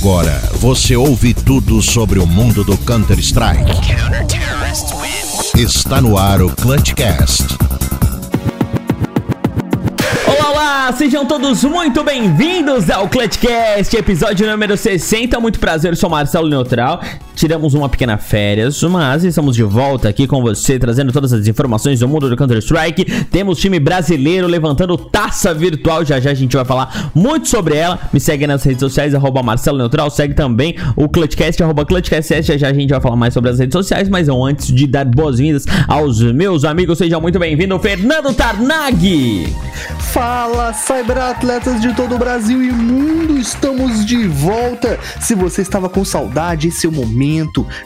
Agora você ouve tudo sobre o mundo do Counter-Strike. Está no ar o Clutchcast. Olá, sejam todos muito bem-vindos ao Clutchcast, episódio número 60. Muito prazer, eu sou Marcelo Neutral. Tiramos uma pequena férias, mas estamos de volta aqui com você, trazendo todas as informações do mundo do Counter-Strike. Temos time brasileiro levantando taça virtual, já já a gente vai falar muito sobre ela. Me segue nas redes sociais, arroba Marcelo Neutral, segue também o Clutchcast, arroba Clutchcast, já já a gente vai falar mais sobre as redes sociais, mas antes de dar boas-vindas aos meus amigos, seja muito bem-vindo, Fernando Tarnag! Fala, cyberatletas de todo o Brasil e mundo, estamos de volta. Se você estava com saudade, esse é o momento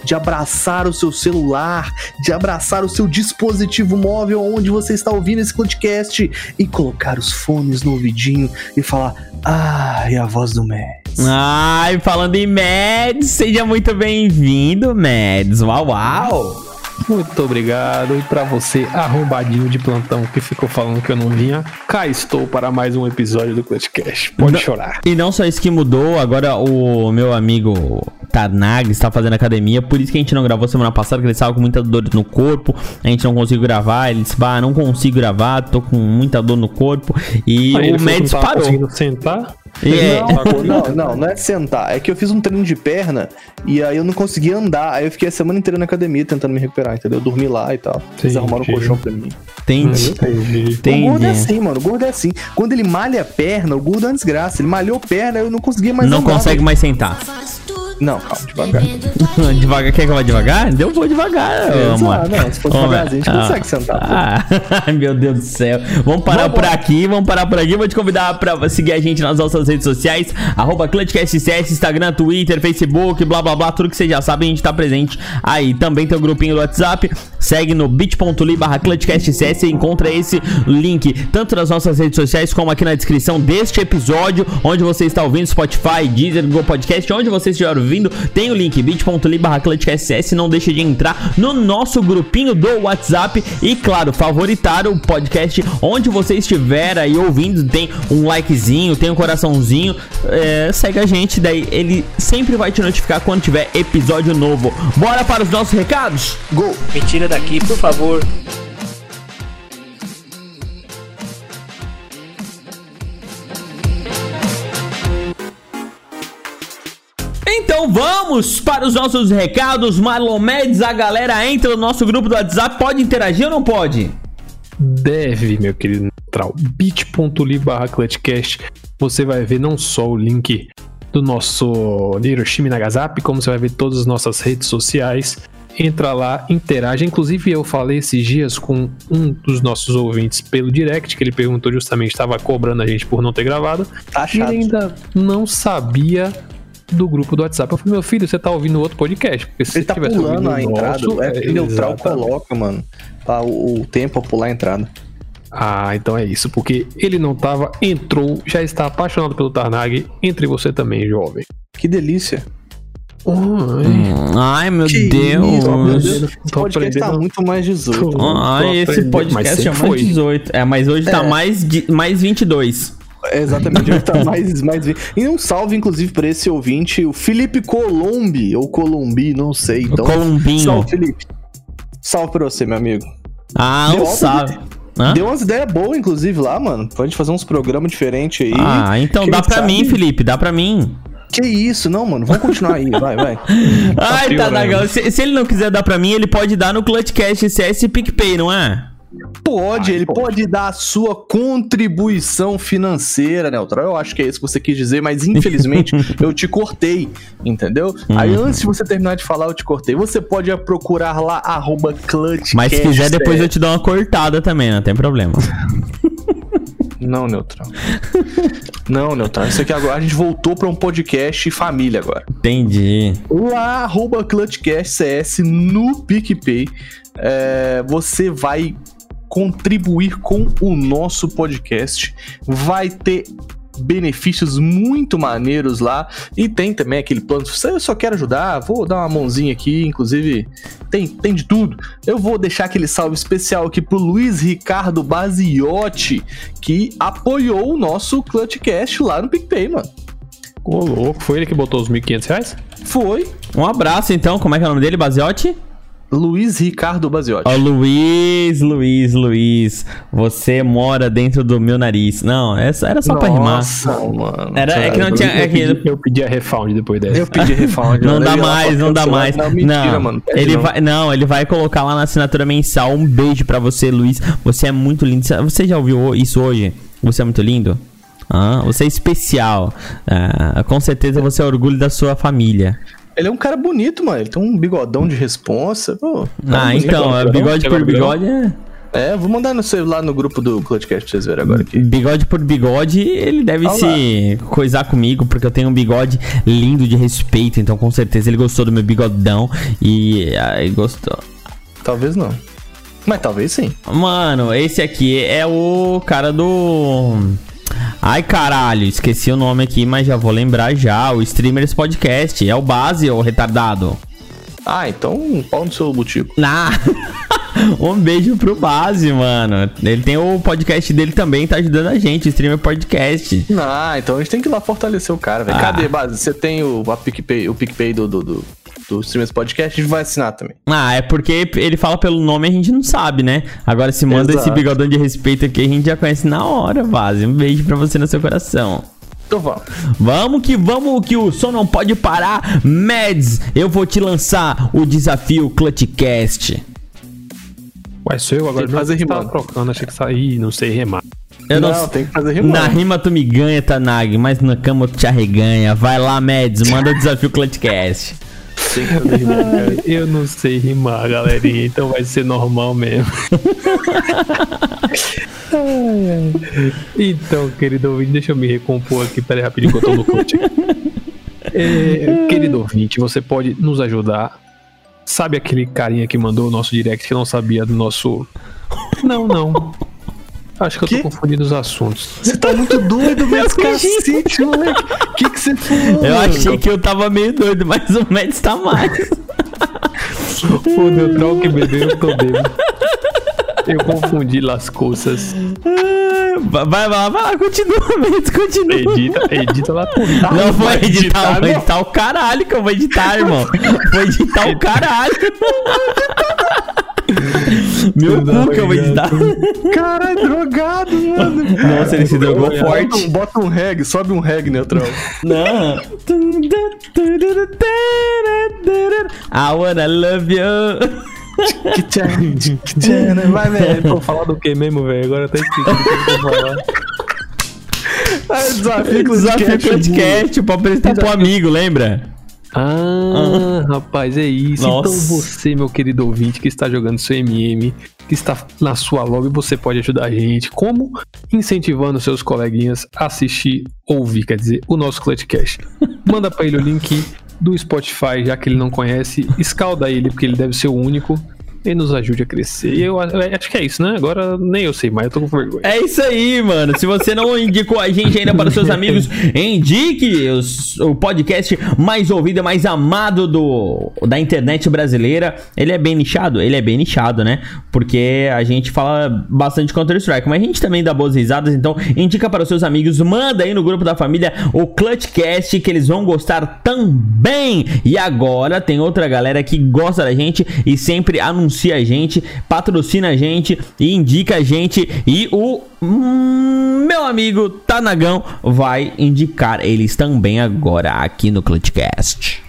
de abraçar o seu celular, de abraçar o seu dispositivo móvel onde você está ouvindo esse podcast e colocar os fones no ouvidinho e falar: "Ah, é a voz do Mads". Ai, falando em Mads, seja muito bem-vindo, Mads. Uau, uau! Muito obrigado. E para você, arrombadinho de plantão que ficou falando que eu não vinha, cá estou para mais um episódio do Clutchcast. Pode Não- chorar. E não só isso que mudou, agora o meu amigo Tarnag está fazendo academia, por isso que a gente não gravou semana passada, que ele estava com muita dor no corpo, a gente não conseguiu gravar, ele disse, bah, não consigo gravar, tô com muita dor no corpo, e Aí o tava parou. sentar. E é- Não, não, não, não é sentar. É que eu fiz um treino de perna e aí eu não conseguia andar. Aí eu fiquei a semana inteira na academia tentando me recuperar, entendeu? Eu dormi lá e tal. Eles Entendi. arrumaram um colchão pra mim. Entendi. Entendi. O gordo é assim, mano. O gordo é assim. Quando ele malha a perna, o gordo é uma desgraça. Ele malhou a perna, eu não conseguia mais Não andar. consegue mais sentar. Não, calma, devagar. devagar, quer que eu vá devagar? Eu vou devagar, Exato, amor. não, se fosse Ô, devagarzinho, a gente ah, consegue sentar. Ah, meu Deus do céu. Vamos parar Vamos por aqui, vamos parar por aqui. Vou te convidar pra seguir a gente nas nossas redes sociais, arroba ClutchCastCS, Instagram, Twitter, Facebook, blá blá blá, tudo que você já sabe, a gente tá presente aí. Também tem o grupinho do WhatsApp, segue no bit.ly barra ClutchCastCS e encontra esse link, tanto nas nossas redes sociais, como aqui na descrição deste episódio, onde você está ouvindo, Spotify, Deezer, Google Podcast, onde você estiver ouvindo, tem o link bit.ly barra ClutchCastCS, não deixe de entrar no nosso grupinho do WhatsApp e, claro, favoritar o podcast onde você estiver aí ouvindo, tem um likezinho, tem um coraçãozinho, é, segue a gente, daí ele sempre vai te notificar quando tiver episódio novo. Bora para os nossos recados? Gol! Me tira daqui, por favor. Então vamos para os nossos recados, Marlon Mendes, a galera entra no nosso grupo do WhatsApp, pode interagir ou não pode? Deve, meu querido neutral. bit.ly barra Clutchcast. Você vai ver não só o link do nosso Hiroshima Nagasaki, como você vai ver todas as nossas redes sociais. Entra lá, interage. Inclusive, eu falei esses dias com um dos nossos ouvintes pelo direct, que ele perguntou justamente, estava cobrando a gente por não ter gravado. Tá E ele ainda não sabia do grupo do WhatsApp. Eu falei, meu filho, você tá ouvindo outro podcast? Porque se Ele tá tivesse pulando a entrada. nosso, é que neutral coloca, mano. Tá, o, o tempo a pular a entrada. Ah, então é isso, porque ele não tava, entrou, já está apaixonado pelo Tarnag, entre você também, jovem. Que delícia. Ai, Ai, meu Que Deus. isso, meu Deus. Esse Esse podcast tá muito mais 18. Tô- mano. Ai, Tô esse podcast é mais foi. 18. É, mas hoje tá É. mais, de, mais 22. É, exatamente, ele tá mais, mais. E um salve, inclusive, pra esse ouvinte, o Felipe Colombi, ou Colombi, não sei. Então, Colombinho. Salve, Felipe. Salve pra você, meu amigo. Ah, alta sabe. Hã? Deu umas ideias boas, inclusive, lá, mano. Pode fazer uns programas diferentes aí. Ah, então dá pra sabe- mim, Felipe, dá pra mim. Que isso, não, mano. Vamos continuar aí, vai, vai. Ai, tá piorando. legal. Se, se ele não quiser dar pra mim, ele pode dar no Clutchcast CS e PicPay, não é? Pode, Ai, ele pode. pode dar a sua contribuição financeira, Neutral. Eu acho que é isso que você quis dizer, mas infelizmente eu te cortei, entendeu? Aí Hum. antes de você terminar de falar, eu te cortei. Você pode procurar lá, arroba clutchcast. Mas se quiser, depois eu te dou uma cortada também, não tem problema. Não, Neutral. Não, Neutral. Isso aqui agora, a gente voltou pra um podcast família agora. Entendi. lá, arroba ClutchCastCS no PicPay. É, você vai contribuir com o nosso podcast. Vai ter benefícios muito maneiros lá. E tem também aquele plano. Se eu só quero ajudar, vou dar uma mãozinha aqui. Inclusive, tem, tem de tudo. Eu vou deixar aquele salve especial aqui pro Luiz Ricardo Baziotti, que apoiou o nosso Clutchcast lá no PicPay, mano. Ô, louco, foi ele que botou os 1.500 reais? Foi Um abraço então, como é que é o nome dele, Baziotti? Luiz Ricardo Baziotti. Ó, Luiz, Luiz, Luiz, você mora dentro do meu nariz. Não, essa era só pra rimar. Nossa, mano. Era, é que não tinha. É eu, que, pedi, eu pedi a refund depois dessa. Eu pedi refund. não dá Eu mais, não dá mais. Não, mentira, mano. Pede ele não. vai, não, ele vai colocar lá na assinatura mensal. Um beijo pra você, Luiz. Você é muito lindo. Você já ouviu isso hoje? Você é muito lindo. Ah, você é especial. Ah, com certeza você é orgulho da sua família. Ele é um cara bonito, mano. Ele tem um bigodão de responsa. Pô, Ah, bonito. então, é bigode por bigode? é. É, vou mandar no celular no grupo do Clutchcast pra vocês verem agora aqui. Bigode por bigode, ele deve Olha se coisar comigo, porque eu tenho um bigode lindo de respeito, então com certeza ele gostou do meu bigodão e aí gostou. Talvez não. Mas talvez sim. Mano, esse aqui é o cara do. Ai caralho, esqueci o nome aqui, mas já vou lembrar já. O Streamers Podcast. É o base, ô retardado. Ah, então um pau no seu butico. Ah, um beijo pro base, mano. Ele tem o podcast dele também, tá ajudando a gente, o Streamer Podcast. Ah, então a gente tem que ir lá fortalecer o cara, velho. Ah. Cadê, Base? Você tem o, a PicPay, o PicPay do, do, do, do Streamers Podcast? A gente vai assinar também. Ah, é porque ele fala pelo nome e a gente não sabe, né? Agora, se manda esse Exato. bigodão de respeito aqui, a gente já conhece na hora, Base. Um beijo pra você no seu coração. Então vamos. Vamos que vamos, que o som não pode parar. Mads, eu vou te lançar o desafio Clutchcast. Ué, sou eu agora. Tem que fazer rimando. trocando, achei que saí, não sei remar. Eu não, não, tem que fazer rimando. Na rima tu me ganha, Tanag, mas na cama tu te arreganha. Vai lá, Mads, manda o desafio Clutchcast. Eu não sei rimar, galerinha, então vai ser normal mesmo. Então, querido ouvinte, deixa eu me recompor aqui, peraí rapidinho que eu tô no coach. É, querido ouvinte, você pode nos ajudar. Sabe aquele carinha que mandou o nosso direct que não sabia do nosso. Não, não. Acho que eu Quê? tô confundindo os assuntos. Você tá muito doido, mas cacete, moleque. O que que você falou? Eu achei que eu tava meio doido, mas o Mads tá mais. O neutral que bebeu, eu tô bêbado. Eu confundi las coisas. Vai vai lá, vai lá, continua, Mads, continua. Edita, edita lá por Não vou editar, editar, vou não. editar o caralho que eu vou editar, irmão. Vou editar o caralho. Meu cu que eu vou editar. Caralho, drogado, mano. Nossa, ele se drogou Bota forte. um, bota um reggae, sobe um reggae, neutral. Não. I wanna love you. Né? Vai, velho. Vou falar do que mesmo, velho? Agora tá esquecido o que eu vou falar. Ah, Desafio Desafio Clutchcast. podcast pra apresentar pro amigo, lembra? Ah, rapaz, é isso. Nossa. Então você, meu querido ouvinte, que está jogando seu MM, que está na sua lobby, você pode ajudar a gente. Como? Incentivando seus coleguinhas a assistir, ouvir, quer dizer, o nosso Clutchcast. Manda pra ele o link do Spotify, já que ele não conhece. Escalda ele, porque ele deve ser o único. E nos ajude a crescer. E eu, eu acho que é isso, né? Agora nem eu sei, mas eu tô com vergonha. É isso aí, mano. Se você não indicou a gente ainda para os seus amigos, indique os- o podcast mais ouvido e mais amado do, da internet brasileira. Ele é bem nichado? Ele é bem nichado, né? Porque a gente fala bastante Counter-Strike, mas a gente também dá boas risadas. Então, indica para os seus amigos, manda aí no grupo da família o Clutchcast, que eles vão gostar também. E agora tem outra galera que gosta da gente e sempre anuncia a gente, patrocina a gente e indica a gente. E o hum, meu amigo Tanagão vai indicar eles também agora aqui no Clutchcast.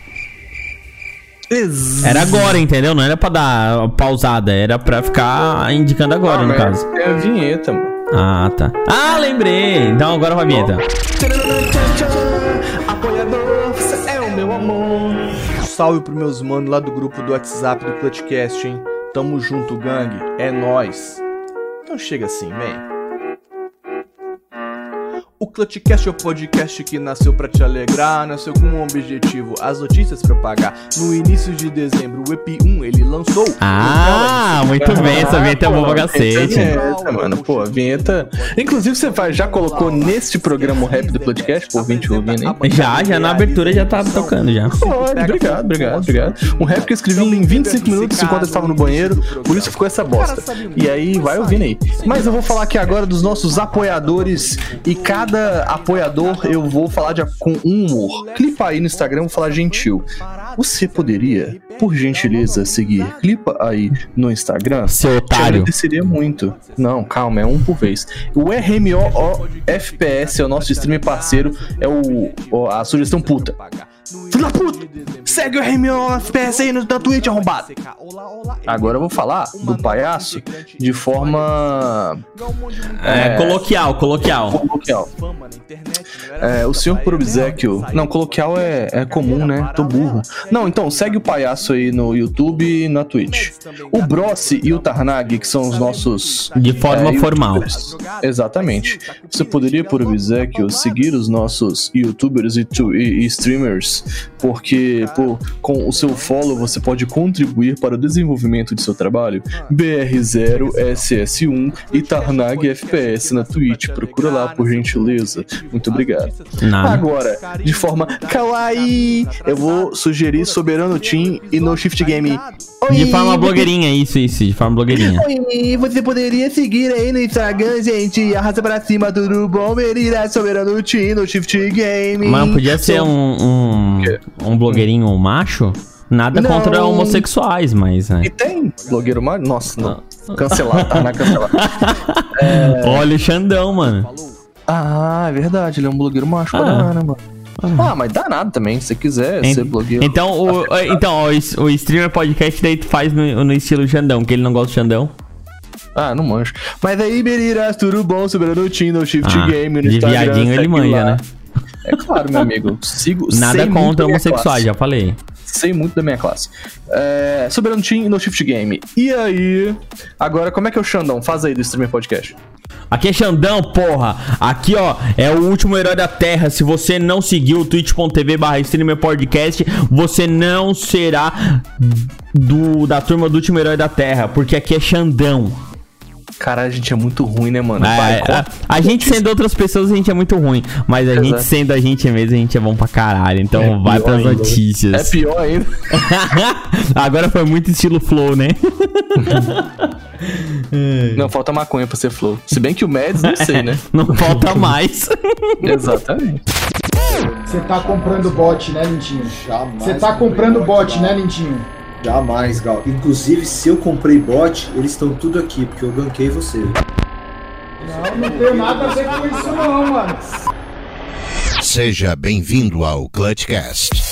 Era agora, entendeu? Não era pra dar pausada, era pra ficar indicando agora, no mas caso. É a vinheta, mano. Ah, tá. Ah, lembrei! Então agora vai a vinheta. Apoiador, você é o meu amor. Salve pros meus manos lá do grupo do WhatsApp do Clutchcast, hein? Tamo junto, gangue. É nóis. Então chega assim, man. O Clutchcast é o podcast que nasceu pra te alegrar, nasceu com um objetivo, as notícias propagar. No início de dezembro, o EP1 ele lançou. Ah, muito bem, essa vinheta é boa pra cacete. Vinheta, mano. Pô, a vinheta. Inclusive, você vai- já colocou neste programa o rap do podcast, por 20 ouvindo, hein? Já, já na abertura já tá tocando já. Pode, obrigado, obrigado, obrigado. Um rap que eu escrevi em 25 minutos enquanto eu estava no banheiro, por isso ficou essa bosta. E aí, vai ouvindo aí. Mas eu vou falar aqui agora dos nossos apoiadores e cada cada apoiador eu vou falar de, com um humor. Clipa aí no Instagram, vou falar gentil. Você poderia, por gentileza, seguir? Clipa aí no Instagram. Seu Te otário. agradeceria muito. Não, calma, é um por vez. O RMO FPS é o nosso streamer parceiro, é o, o- a sugestão puta. Filho da puta! Segue o RMO FPS aí no, na Twitch, arrombado! Agora eu vou falar do palhaço de forma É, coloquial, coloquial. coloquial. É, o senhor por obsequio. Não, coloquial é, é comum, né? Tô burro. Não, então, segue o palhaço aí no YouTube e na Twitch. O Brossi e o Tarnag, que são os nossos. De forma é, formal. Exatamente. Você poderia, por obsequio, seguir os nossos youtubers e, tu- e- e streamers, porque com o seu follow você pode contribuir para o desenvolvimento de seu trabalho. BR0SS1 e Tarnag FPS na Twitch. Procura lá, por gentileza. Muito obrigado. Nada. Agora, de forma kawaii, eu vou sugerir Soberano Team e No Shift Game. De Oi, forma blogueirinha, isso, isso, de forma blogueirinha. Oi, você poderia seguir aí no Instagram, gente. Arrasta pra cima, tudo bom? Menina, Soberano Team, No Shift Game. Mas podia ser um, um, um blogueirinho macho? Nada Não. contra homossexuais, mas, né? E tem blogueiro mais? Nossa, não. Cancelado, tá na cancelado. Olha o Xandão, mano. Ah, é verdade, ele é um blogueiro macho pra Ah. caramba, mano. Ah, mas dá nada também, se você quiser En- ser blogueiro. Então, o, então ó, o, o streamer podcast daí tu faz no, no estilo Xandão, que ele não gosta do Xandão. Ah, não manjo. Mas aí, meninas, tudo bom? Soberano Team, No Shift Ah, Game, no de Instagram. viadinho ele manja, lá. né? É claro, meu amigo. Sigo, Nada contra homossexuais, já falei. Sei muito da minha classe. É, Soberano Team no Shift Game. E aí? Agora, como é que é o Xandão? Faz aí do Streamer Podcast. Aqui é Xandão, porra. Aqui, ó, é o último herói da Terra. Se você não seguiu o twitch.tv barra streamer podcast, você não será do, da turma do último herói da Terra, porque aqui é Xandão. Caralho, a gente é muito ruim, né, mano? É, Vai, a, corta. a gente sendo outras pessoas, a gente é muito ruim. Mas a gente Exato. sendo a gente mesmo, a gente é bom pra caralho. Então É vai pras ainda. notícias. É pior ainda. Agora foi muito estilo flow, né? Não, falta maconha pra ser flow. Se bem que o Mads, não sei, né? Não falta mais. Exatamente. Você tá comprando bot, né, Lintinho? Jamais. Você tá comprando bot, né, Lintinho? Jamais, Gal. Inclusive, se eu comprei bot, eles estão tudo aqui, porque eu ganquei você. Não, não tem nada a ver com isso não, mano. Seja bem-vindo ao Clutchcast.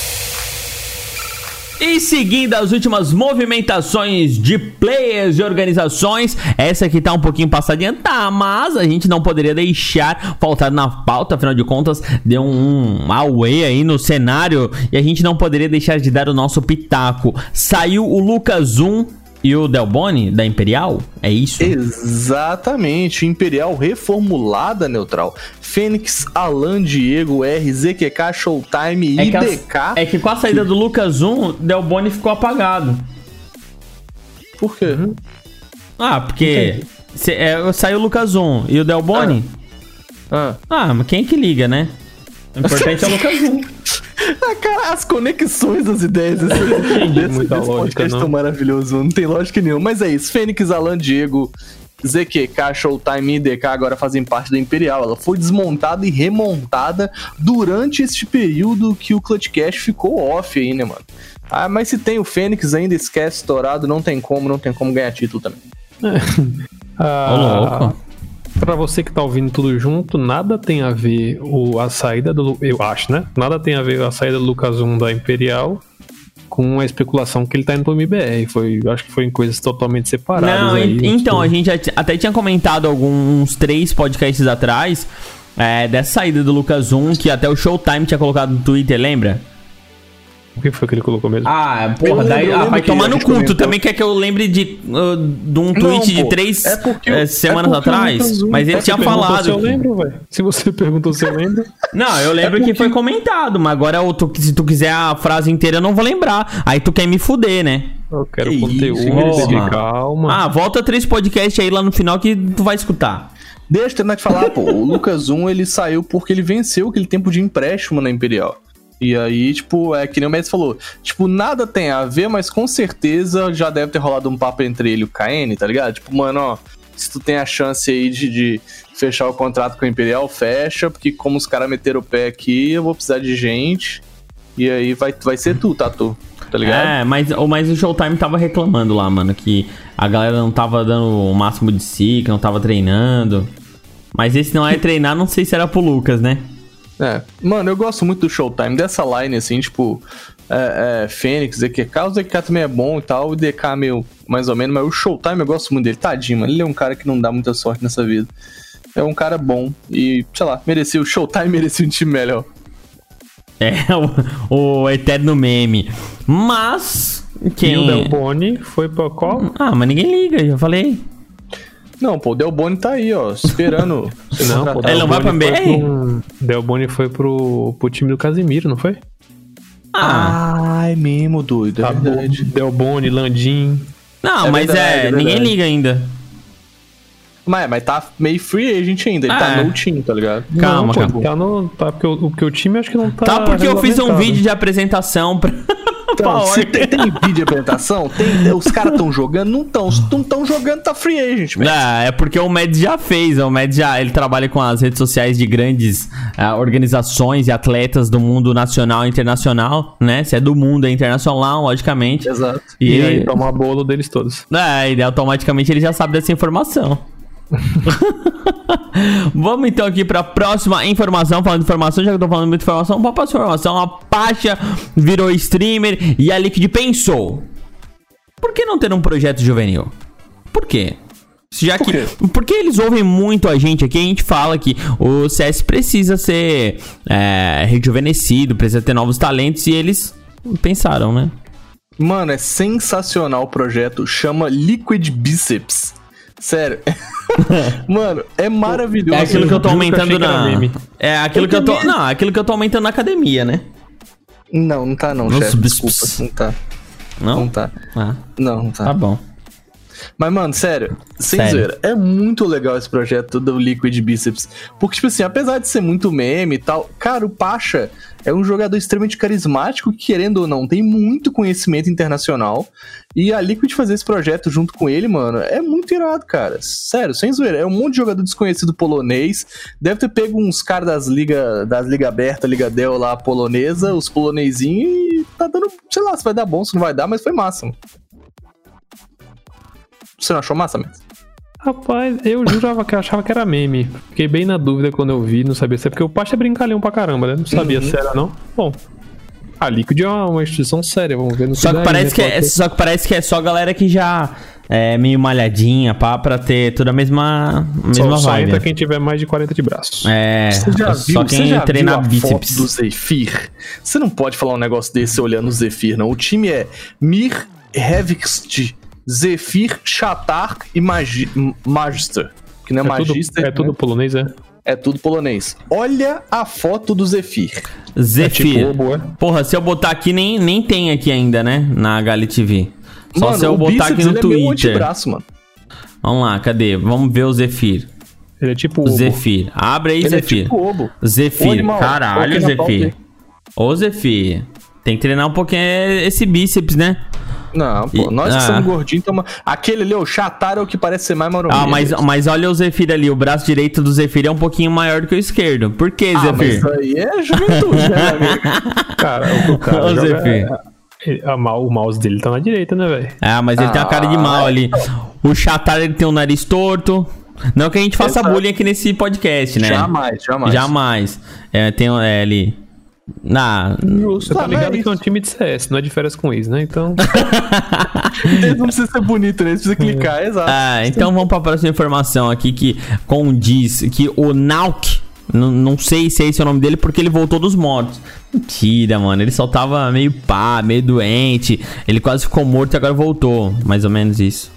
E seguindo as últimas movimentações de players e organizações, essa aqui tá um pouquinho passadinha, tá, mas a gente não poderia deixar faltar na pauta, afinal de contas, deu um away aí no cenário e a gente não poderia deixar de dar o nosso pitaco. Saiu o Lucas Zoom e o Delboni, da Imperial? É isso? Exatamente. Imperial reformulada neutral. Fênix, Alan, Diego, R, ZQK, Showtime, é IDK. A, é que com a saída do Lucas 1, Delboni ficou apagado. Por quê? Uhum. Ah, porque cê, é, saiu o Lucas 1 e o Delboni. Ah. ah. ah, mas quem é que liga, né? O importante é o Lucas 1. cara, as conexões das ideias desse, desse, muita desse lógica, podcast não. tão maravilhoso. Não tem lógica nenhuma. Mas é isso. Fênix, Alan, Diego, ZQK, Showtime e IDK agora fazem parte da Imperial. Ela foi desmontada e remontada durante este período que o Clutchcast ficou off aí, né, mano? Ah, mas se tem o Fênix ainda, esquece estourado, não tem como, não tem como ganhar título também. Ah, Ô, louco. Pra você que tá ouvindo tudo junto, nada tem a ver o, a saída do. Eu acho, né? Nada tem a ver a saída do Lucas 1 da Imperial com a especulação que ele tá indo pro MBR. Foi, acho que foi em coisas totalmente separadas. Não, aí, en- então, tipo, a gente até tinha comentado alguns três podcasts atrás é, dessa saída do Lucas Zoom, que até o Showtime tinha colocado no Twitter, lembra? O que foi que ele colocou mesmo? Ah, porra, lembro, daí ah, vai tomar no culto. comentou. Também quer que eu lembre de, uh, de um Não, tweet de pô, três é porque eh, é semanas porque o atrás. Mas ele tinha falado. Se eu lembro, velho. Se você perguntou se eu lembro. Não, eu lembro que foi comentado, mas agora eu tô- se tu quiser a frase inteira eu não vou lembrar. Aí tu quer me fuder, né? Eu quero Que conteúdo, isso, porra. calma. Ah, volta três podcasts aí lá no final que tu vai escutar. Deixa eu terminar de falar, pô. O Lucas 1, ele saiu porque ele venceu aquele tempo de empréstimo na Imperial. E aí, tipo, é que nem o Messi falou. Tipo, nada tem a ver, mas com certeza já deve ter rolado um papo entre ele e o KN, tá ligado? Tipo, mano, ó, Se tu tem a chance aí de, de fechar o contrato com a Imperial, fecha, porque como os caras meteram o pé aqui, eu vou precisar de gente. E aí vai, vai ser tu, Tatu. Tá ligado? É, mas, o- mas o Showtime tava reclamando lá, mano, que a galera não tava dando o máximo de si, que não tava treinando. Mas esse não é treinar, não sei se era pro Lucas, né? É. Mano, eu gosto muito do Showtime, dessa line, assim, tipo, é, é, Fênix, ZQK, o ZQK também é bom e tal, o DK é meio mais ou menos, mas o Showtime eu gosto muito dele, tadinho, mano, ele é um cara que não dá muita sorte nessa vida. É um cara bom e, sei lá, merecia, o Showtime merecia um time melhor. É, o, o eterno meme. Mas. E o Quem. Del Boni foi pra qual? Ah, mas ninguém liga, já falei. Não, pô, o Del Boni tá aí, ó, esperando Não, pô. Ele não vai pra BR? pro- Del Boni foi pro, pro time do Casimiro, não foi? Ah. Ai, mesmo, doido, é Tá verdade. Del Boni, Landim. Não, É mas verdade, é. é ninguém liga ainda. Mas, mas tá meio free agent ainda, ele Ah, tá é. no time, tá ligado? Calma, não, pô, calma. Tá no. Tá porque o, porque o time acho que não tá. Tá porque eu fiz um vídeo de apresentação pra. Então, se tem, tem vídeo de apresentação, tem, os caras tão jogando, não tão. Se não tão jogando, tá free agent, velho. Ah, é porque o Mads já fez. O Mads já ele trabalha com as redes sociais de grandes ah, organizações e atletas do mundo nacional e internacional, né? Se é do mundo, é internacional, logicamente. Exato. E, E aí toma bolo deles todos. É, e automaticamente ele já sabe dessa informação. Vamos então aqui pra próxima informação. Falando de informação, já que eu tô falando muita informação, vamos pra próxima informação. A Pacha virou streamer e a Liquid pensou: por que não ter um projeto juvenil? Por quê? Já Por que, quê? porque eles ouvem muito a gente aqui, a gente fala que o CS precisa ser é, rejuvenescido, precisa ter novos talentos e eles pensaram, né? Mano, é sensacional o projeto. Chama Liquid Biceps. Sério. Mano, é maravilhoso. É aquilo que eu tô aumentando na. É aquilo que eu tô. Não, aquilo que eu tô aumentando na academia, né? Não, não tá não, Nos chefe. Desculpa, não tá. Não? Não tá. Ah, Não, não tá. tá bom. Mas, mano, sério, sem Sério. zoeira, é muito legal esse projeto do Liquid Biceps. Porque, tipo assim, apesar de ser muito meme e tal, cara, o Pacha é um jogador extremamente carismático que, querendo ou não, tem muito conhecimento internacional. E a Liquid fazer esse projeto junto com ele, mano, é muito irado, cara. Sério, sem zoeira. É um monte de jogador desconhecido polonês. Deve ter pego uns caras das liga, das liga aberta, liga Dell lá, polonesa, os polonesinhos e tá dando, sei lá, se vai dar bom, se não vai dar, mas foi massa, mano. Você não achou massa, mesmo? Rapaz, eu jurava que eu achava que era meme. Fiquei bem na dúvida quando eu vi, não sabia se é porque o Pacha é brincalhão pra caramba, né? Não sabia Uhum. se era não. Bom, a Liquid é uma, uma instituição séria, vamos ver no Só que, parece aí, que né? é, só que parece que é só galera que já é meio malhadinha, pá, pra ter toda a mesma, só, mesma só vibe. entra quem tiver mais de 40 de braços. É, Você já viu, só você quem já treina viu a bíceps. foto do Zephyr? Você não pode falar um negócio desse olhando o Zephyr, não. O time é Mir Hevxt, Zephyr, Shatar e Magi Magister. Que não é, É tudo, Magister, é tudo né? polonês, é? é tudo polonês. Olha a foto do Zephyr. Zephyr. tipo é? Porra, se eu botar aqui, nem, nem tem aqui ainda, né? Na Gali TV. Só mano, se eu botar aqui no ele é meio Twitter. antebraço, mano. Vamos lá, cadê? Vamos ver o Zephyr. Ele é tipo O obo. Zephyr. Abre aí, Ele Zephyr. é tipo obo. Ô, Zephyr. animal, Caralho, Zephyr. Ô, Zephyr. Tem que treinar um pouquinho esse bíceps, né? Não, pô, E- nós que ah. somos gordinhos, tamo... aquele ali, o Shatar é o que parece ser mais marombeiro. Ah, mas, mas olha o Zephyr ali. O braço direito do Zephyr é um pouquinho maior do que o esquerdo. Por que, Ah, Zephyr? isso aí é juventude, né, amigo? Cara, o, o cara Ô, Zephyr. ele- a mal- o mouse dele tá na direita, né, velho? Ah, mas ele tem uma cara de mal ali. O Chatar, ele tem um nariz torto. Não que a gente faça Exato. bullying aqui nesse podcast, né? Jamais, jamais. Jamais. É, tem é, ali... Na... Você tá Ah, ligado mas- que é um time de CS, não é de férias com isso, né? Então. Não precisa ser bonito, né? Precisa clicar, exato. Ah, então vamos pra próxima informação aqui que condiz que o Nauk, não, não sei se é esse o nome dele, porque ele voltou dos mortos. Mentira, mano. Ele só tava meio pá, meio doente. Ele quase ficou morto e agora voltou. Mais ou menos isso.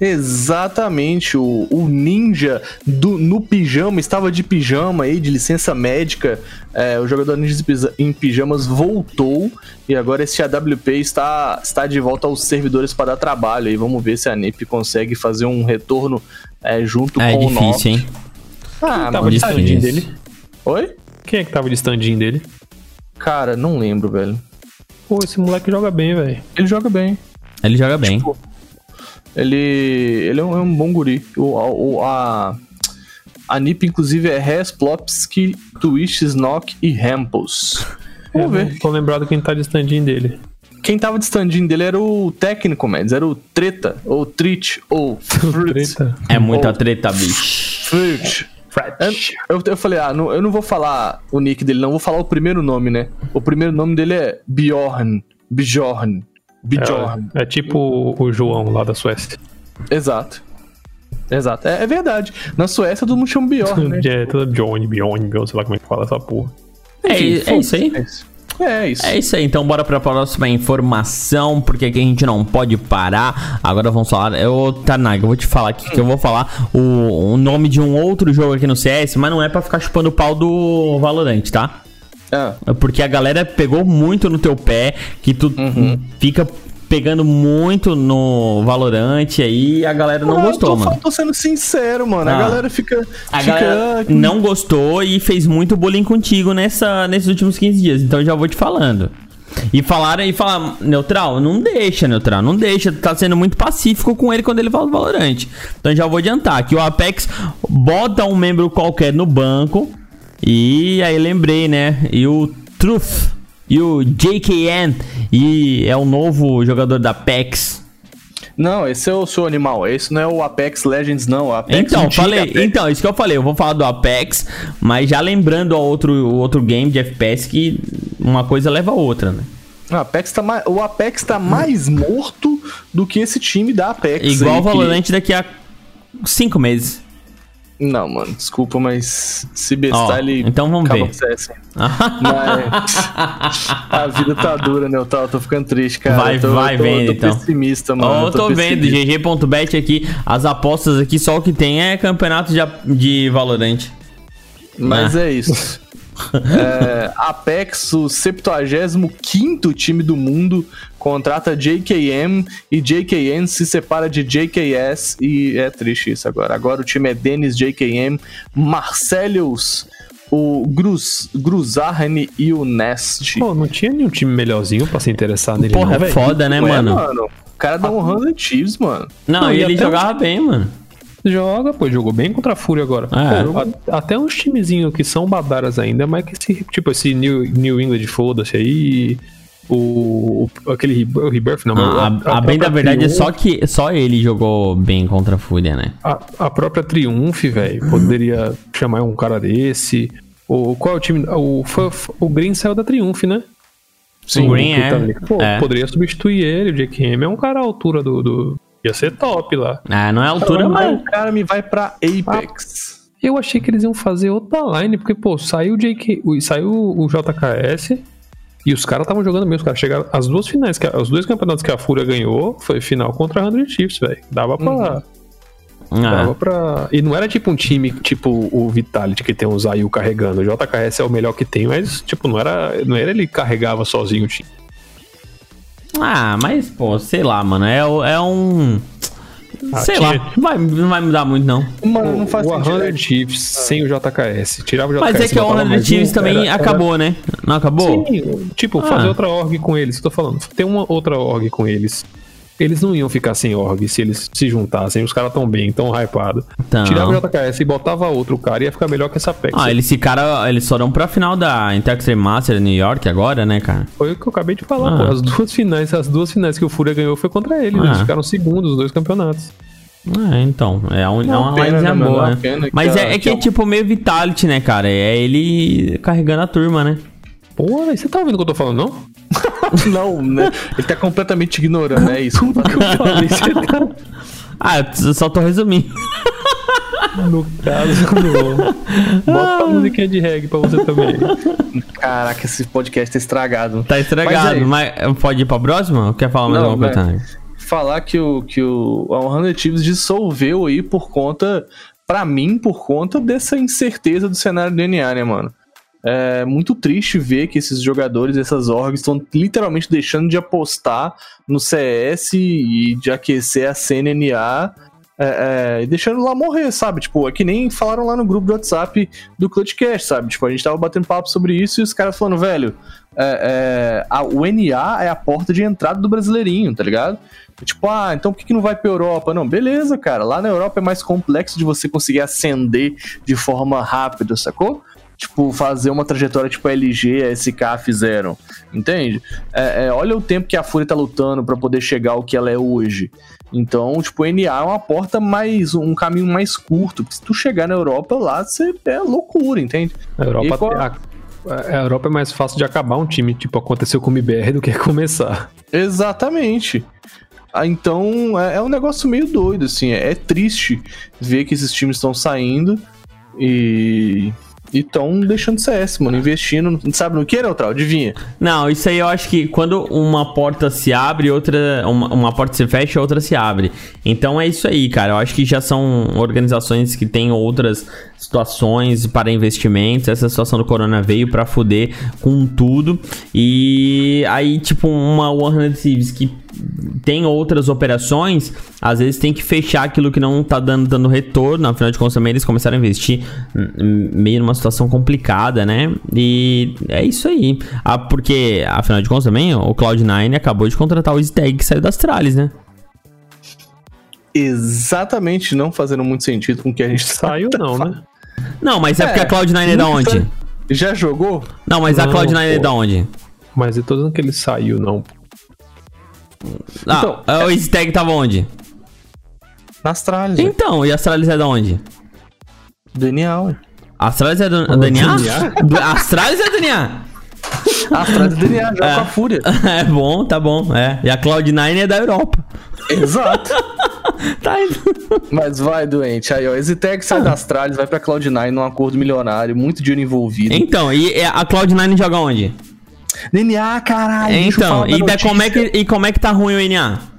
Exatamente, o, o ninja do, no pijama, estava de pijama aí, de licença médica. É, o jogador ninja em pijamas voltou e agora esse AWP está, está de volta aos servidores para dar trabalho. E vamos ver se a NIP consegue fazer um retorno é, junto É com o Nox. difícil, hein? Ah, tava mano, de difícil. standinho dele? Oi? Quem é que tava de standinho dele? Cara, não lembro, velho. Pô, esse moleque joga bem, velho. Ele joga bem. Ele joga bem. Ele, ele é, um, é um bom guri. O, a, o- a, a NIP, inclusive, é Resplopski, Twist, Snock e Ramples. Vamos Eu ver. não Tô lembrado quem tá de stand-in dele. Quem tava de stand-in dele era o técnico, Mads. Era o Treta, ou Trit, ou Fruit. É muita treta, bicho. Fruit. Eu, eu falei, ah, não- eu não vou falar o nick dele, não. Vou falar o primeiro nome, né? O primeiro nome dele é Bjorn. Bjorn. Bjorn. É, é tipo o João lá da Suécia. Exato. Exato. É, é verdade. Na Suécia todo mundo chama Bjorn, né? É, toda Johnny, Bjorn, Bjorn, sei lá como é que fala essa porra. É, é isso aí. É isso. É isso. É isso aí, então bora pra próxima informação, porque aqui a gente não pode parar. Agora vamos falar. Eu, Tarnag, eu vou te falar aqui que eu vou falar o, o nome de um outro jogo aqui no CS, mas não é pra ficar chupando o pau do Valorant, tá? Ah, É Porque a galera pegou muito no teu pé, que tu fica pegando muito no Valorant aí e a galera não Ah, gostou, eu tô, mano. tô sendo sincero, mano. Ah. A galera fica. A fica galera não gostou e fez muito bullying contigo nessa, nesses últimos 15 dias. Então já vou te falando. E falaram e falaram, Neutral, não deixa, Neutral, não deixa. Tá sendo muito pacífico com ele quando ele fala do Valorant. Então já vou adiantar que o Apex bota um membro qualquer no banco. E aí lembrei, né? E o Truth e o JKN. E é o novo jogador da Apex. Não, esse é o seu animal. Esse não é o Apex Legends, não. O Apex Então, falei, Apex. então, isso que eu falei, eu vou falar do Apex, mas já lembrando o outro, outro game de FPS que uma coisa leva a outra, né? O Apex tá mais, o Apex tá mais morto do que esse time da Apex. Igual o que- Valorant daqui a cinco meses. Não, mano, desculpa, mas se bestar ele. então vamos ver. Mas a vida tá dura, né? Eu tô, eu tô ficando triste, cara. Vai, eu tô, vai eu tô, vendo, eu tô então. pessimista, mano. Ó, eu tô vendo, pessimista. GG.bet aqui, as apostas aqui, só o que tem é campeonato de, de Valorant. Mas Ah. é isso. É, Apex, o 75 time do mundo, contrata JKM e JKN se separa de JKS e é triste isso agora. Agora o time é Dennis JKM, Marcelius, o Gruz, Gruzarne e o Nest. Pô, não tinha nenhum time melhorzinho pra se interessar nele, Porra, não, é velho. foda, né, Ué, mano? O cara dá um Hunter Chiefs, mano. Não, Não, e ele jogava bem, mano. Joga, pô, jogou bem contra a Fúria agora. É. Pô, a- até uns timezinhos que são badaras ainda, mas que esse, tipo, esse New, New England, foda-se aí. O, o- aquele o Rebirth, não, Ah, mas a, a bem da verdade é só que só ele jogou bem contra a Fúria, né? A, a própria Triumph, velho, poderia chamar um cara desse. O, qual é o time? O, foi- o Green saiu da Triumph, né? Sim, o Green é. Pô, É. poderia substituir ele. O JKM é um cara à altura do. do- Ia ser top lá. Ah, não é a altura, Mas mas. o cara me vai pra Apex. Eu achei que eles iam fazer outra line, porque, pô, saiu o JK, saiu o JKS e os caras estavam jogando mesmo. Os caras chegaram. As duas finais, que os dois campeonatos que a Fúria ganhou foi final contra a 100 Chiefs, velho. Dava pra. Dava Ah, pra. E não era tipo um time tipo o Vitality que tem o Zayu carregando. O JKS é o melhor que tem, mas, tipo, não era, não era ele carregava sozinho o time. ah, mas, pô, sei lá, mano. É, é um. Ah, sei lá, vai, não vai mudar muito, não. Mano, não faz o sentido. 100 Chiefs sem o JKS. Tirava o JKS. Mas é que Honra mais Chiefs um, também era- era- acabou, né? Não acabou? Sim, tipo, Ah. fazer outra org com eles, que eu tô falando. Tem uma outra org com eles. Eles não iam ficar sem org se eles se juntassem. Os caras tão bem, tão hypados. Então. Tirava o JKS e botava outro cara, ia ficar melhor que essa PEX. Ah, eles ficaram. Eles foram pra final da Extreme Master New York agora, né, cara? Foi o que eu acabei de falar, Ah. pô. As duas finais, as duas finais que o Fúria ganhou foi contra eles. Ah. Eles ficaram segundos os dois campeonatos. É, então. É, um, é uma pena, linezinha né, boa, Uma né? Mas é, é que é tipo meio Vitality, né, cara? É ele carregando a turma, né? Pô, velho, você tá ouvindo o que eu tô falando, não? Não, né? Ele tá completamente ignorando, é isso. Tudo que eu falei, você tá. Ah, eu só tô resumindo. No caso, não. Bota a musiquinha de reggae pra você também. Caraca, esse podcast tá estragado. Tá estragado, Mas é mas, pode ir pra próxima? Ou quer falar mais Não, alguma coisa? né? Falar que o, que o a 100 Chiefs dissolveu aí por conta, pra mim, por conta dessa incerteza do cenário do DNA, né, mano? É muito triste ver que esses jogadores, essas orgs, estão literalmente deixando de apostar no CS e de aquecer a CNNA É, é, deixando lá morrer, sabe? Tipo, é que nem falaram lá no grupo do WhatsApp do Clutchcast, sabe? Tipo, a gente tava batendo papo sobre isso e os caras falando, velho, é, é, a, o NA é a porta de entrada do brasileirinho, tá ligado? Tipo, ah, então por que, que não vai pra Europa? Não, beleza, cara. Lá na Europa é mais complexo de você conseguir ascender de forma rápida, sacou? Tipo, fazer uma trajetória tipo a LG, a SK fizeram. Entende? É, é, olha o tempo que a Fúria tá lutando para poder chegar ao que ela é hoje. Então, tipo, o NA é uma porta mais. um caminho mais curto. Porque se tu chegar na Europa lá, você é loucura, entende? A Europa, qual- a, a Europa é mais fácil de acabar um time, tipo, aconteceu com o MBR do que começar. Exatamente. Ah, Então é, é um negócio meio doido, assim. É, é triste ver que esses times estão saindo e estão deixando CS, mano. Investindo, sabe no que, Neutral? Adivinha? Não, isso aí eu acho que quando uma porta se abre, outra. Uma, uma porta se fecha, outra se abre. Então é isso aí, cara. Eu acho que já são organizações que têm outras situações para investimentos. Essa situação do corona veio pra fuder com tudo. E aí, tipo, uma Warner Thieves que tem outras operações, às vezes tem que fechar aquilo que não tá dando, dando retorno. Afinal de contas, também eles começaram a investir meio numa situação complicada, né? E é isso aí. Ah, porque, afinal de contas, também o Cloud9 acabou de contratar o Stag que saiu das tralhas, né? Exatamente não fazendo muito sentido com o que a gente Saiu não, né? Não, mas é, É, porque a Cloud9 é da onde? Já jogou? Não, mas a Não, Cloud9 é da onde? Mas eu tô dizendo que ele saiu, não. Ah, Então, o Stag tava onde? Nas tralhas. Então, e a Astralis é da onde? DNA, ué. A Astralis é do, DNA? DNA? Do- A Astralis é do DNA? As tralhas do DNA, joga com a Fúria. É bom, tá bom, é. E a Cloud9 é da Europa. Exato. Tá indo. Mas vai, doente. Aí, ó, Exitec sai das tralhas, vai pra Cloud9 num acordo milionário, muito dinheiro envolvido. Então, e e a Cloud9 joga onde? DNA, caralho. Então, e, da, como é que, e como é que tá ruim o NA?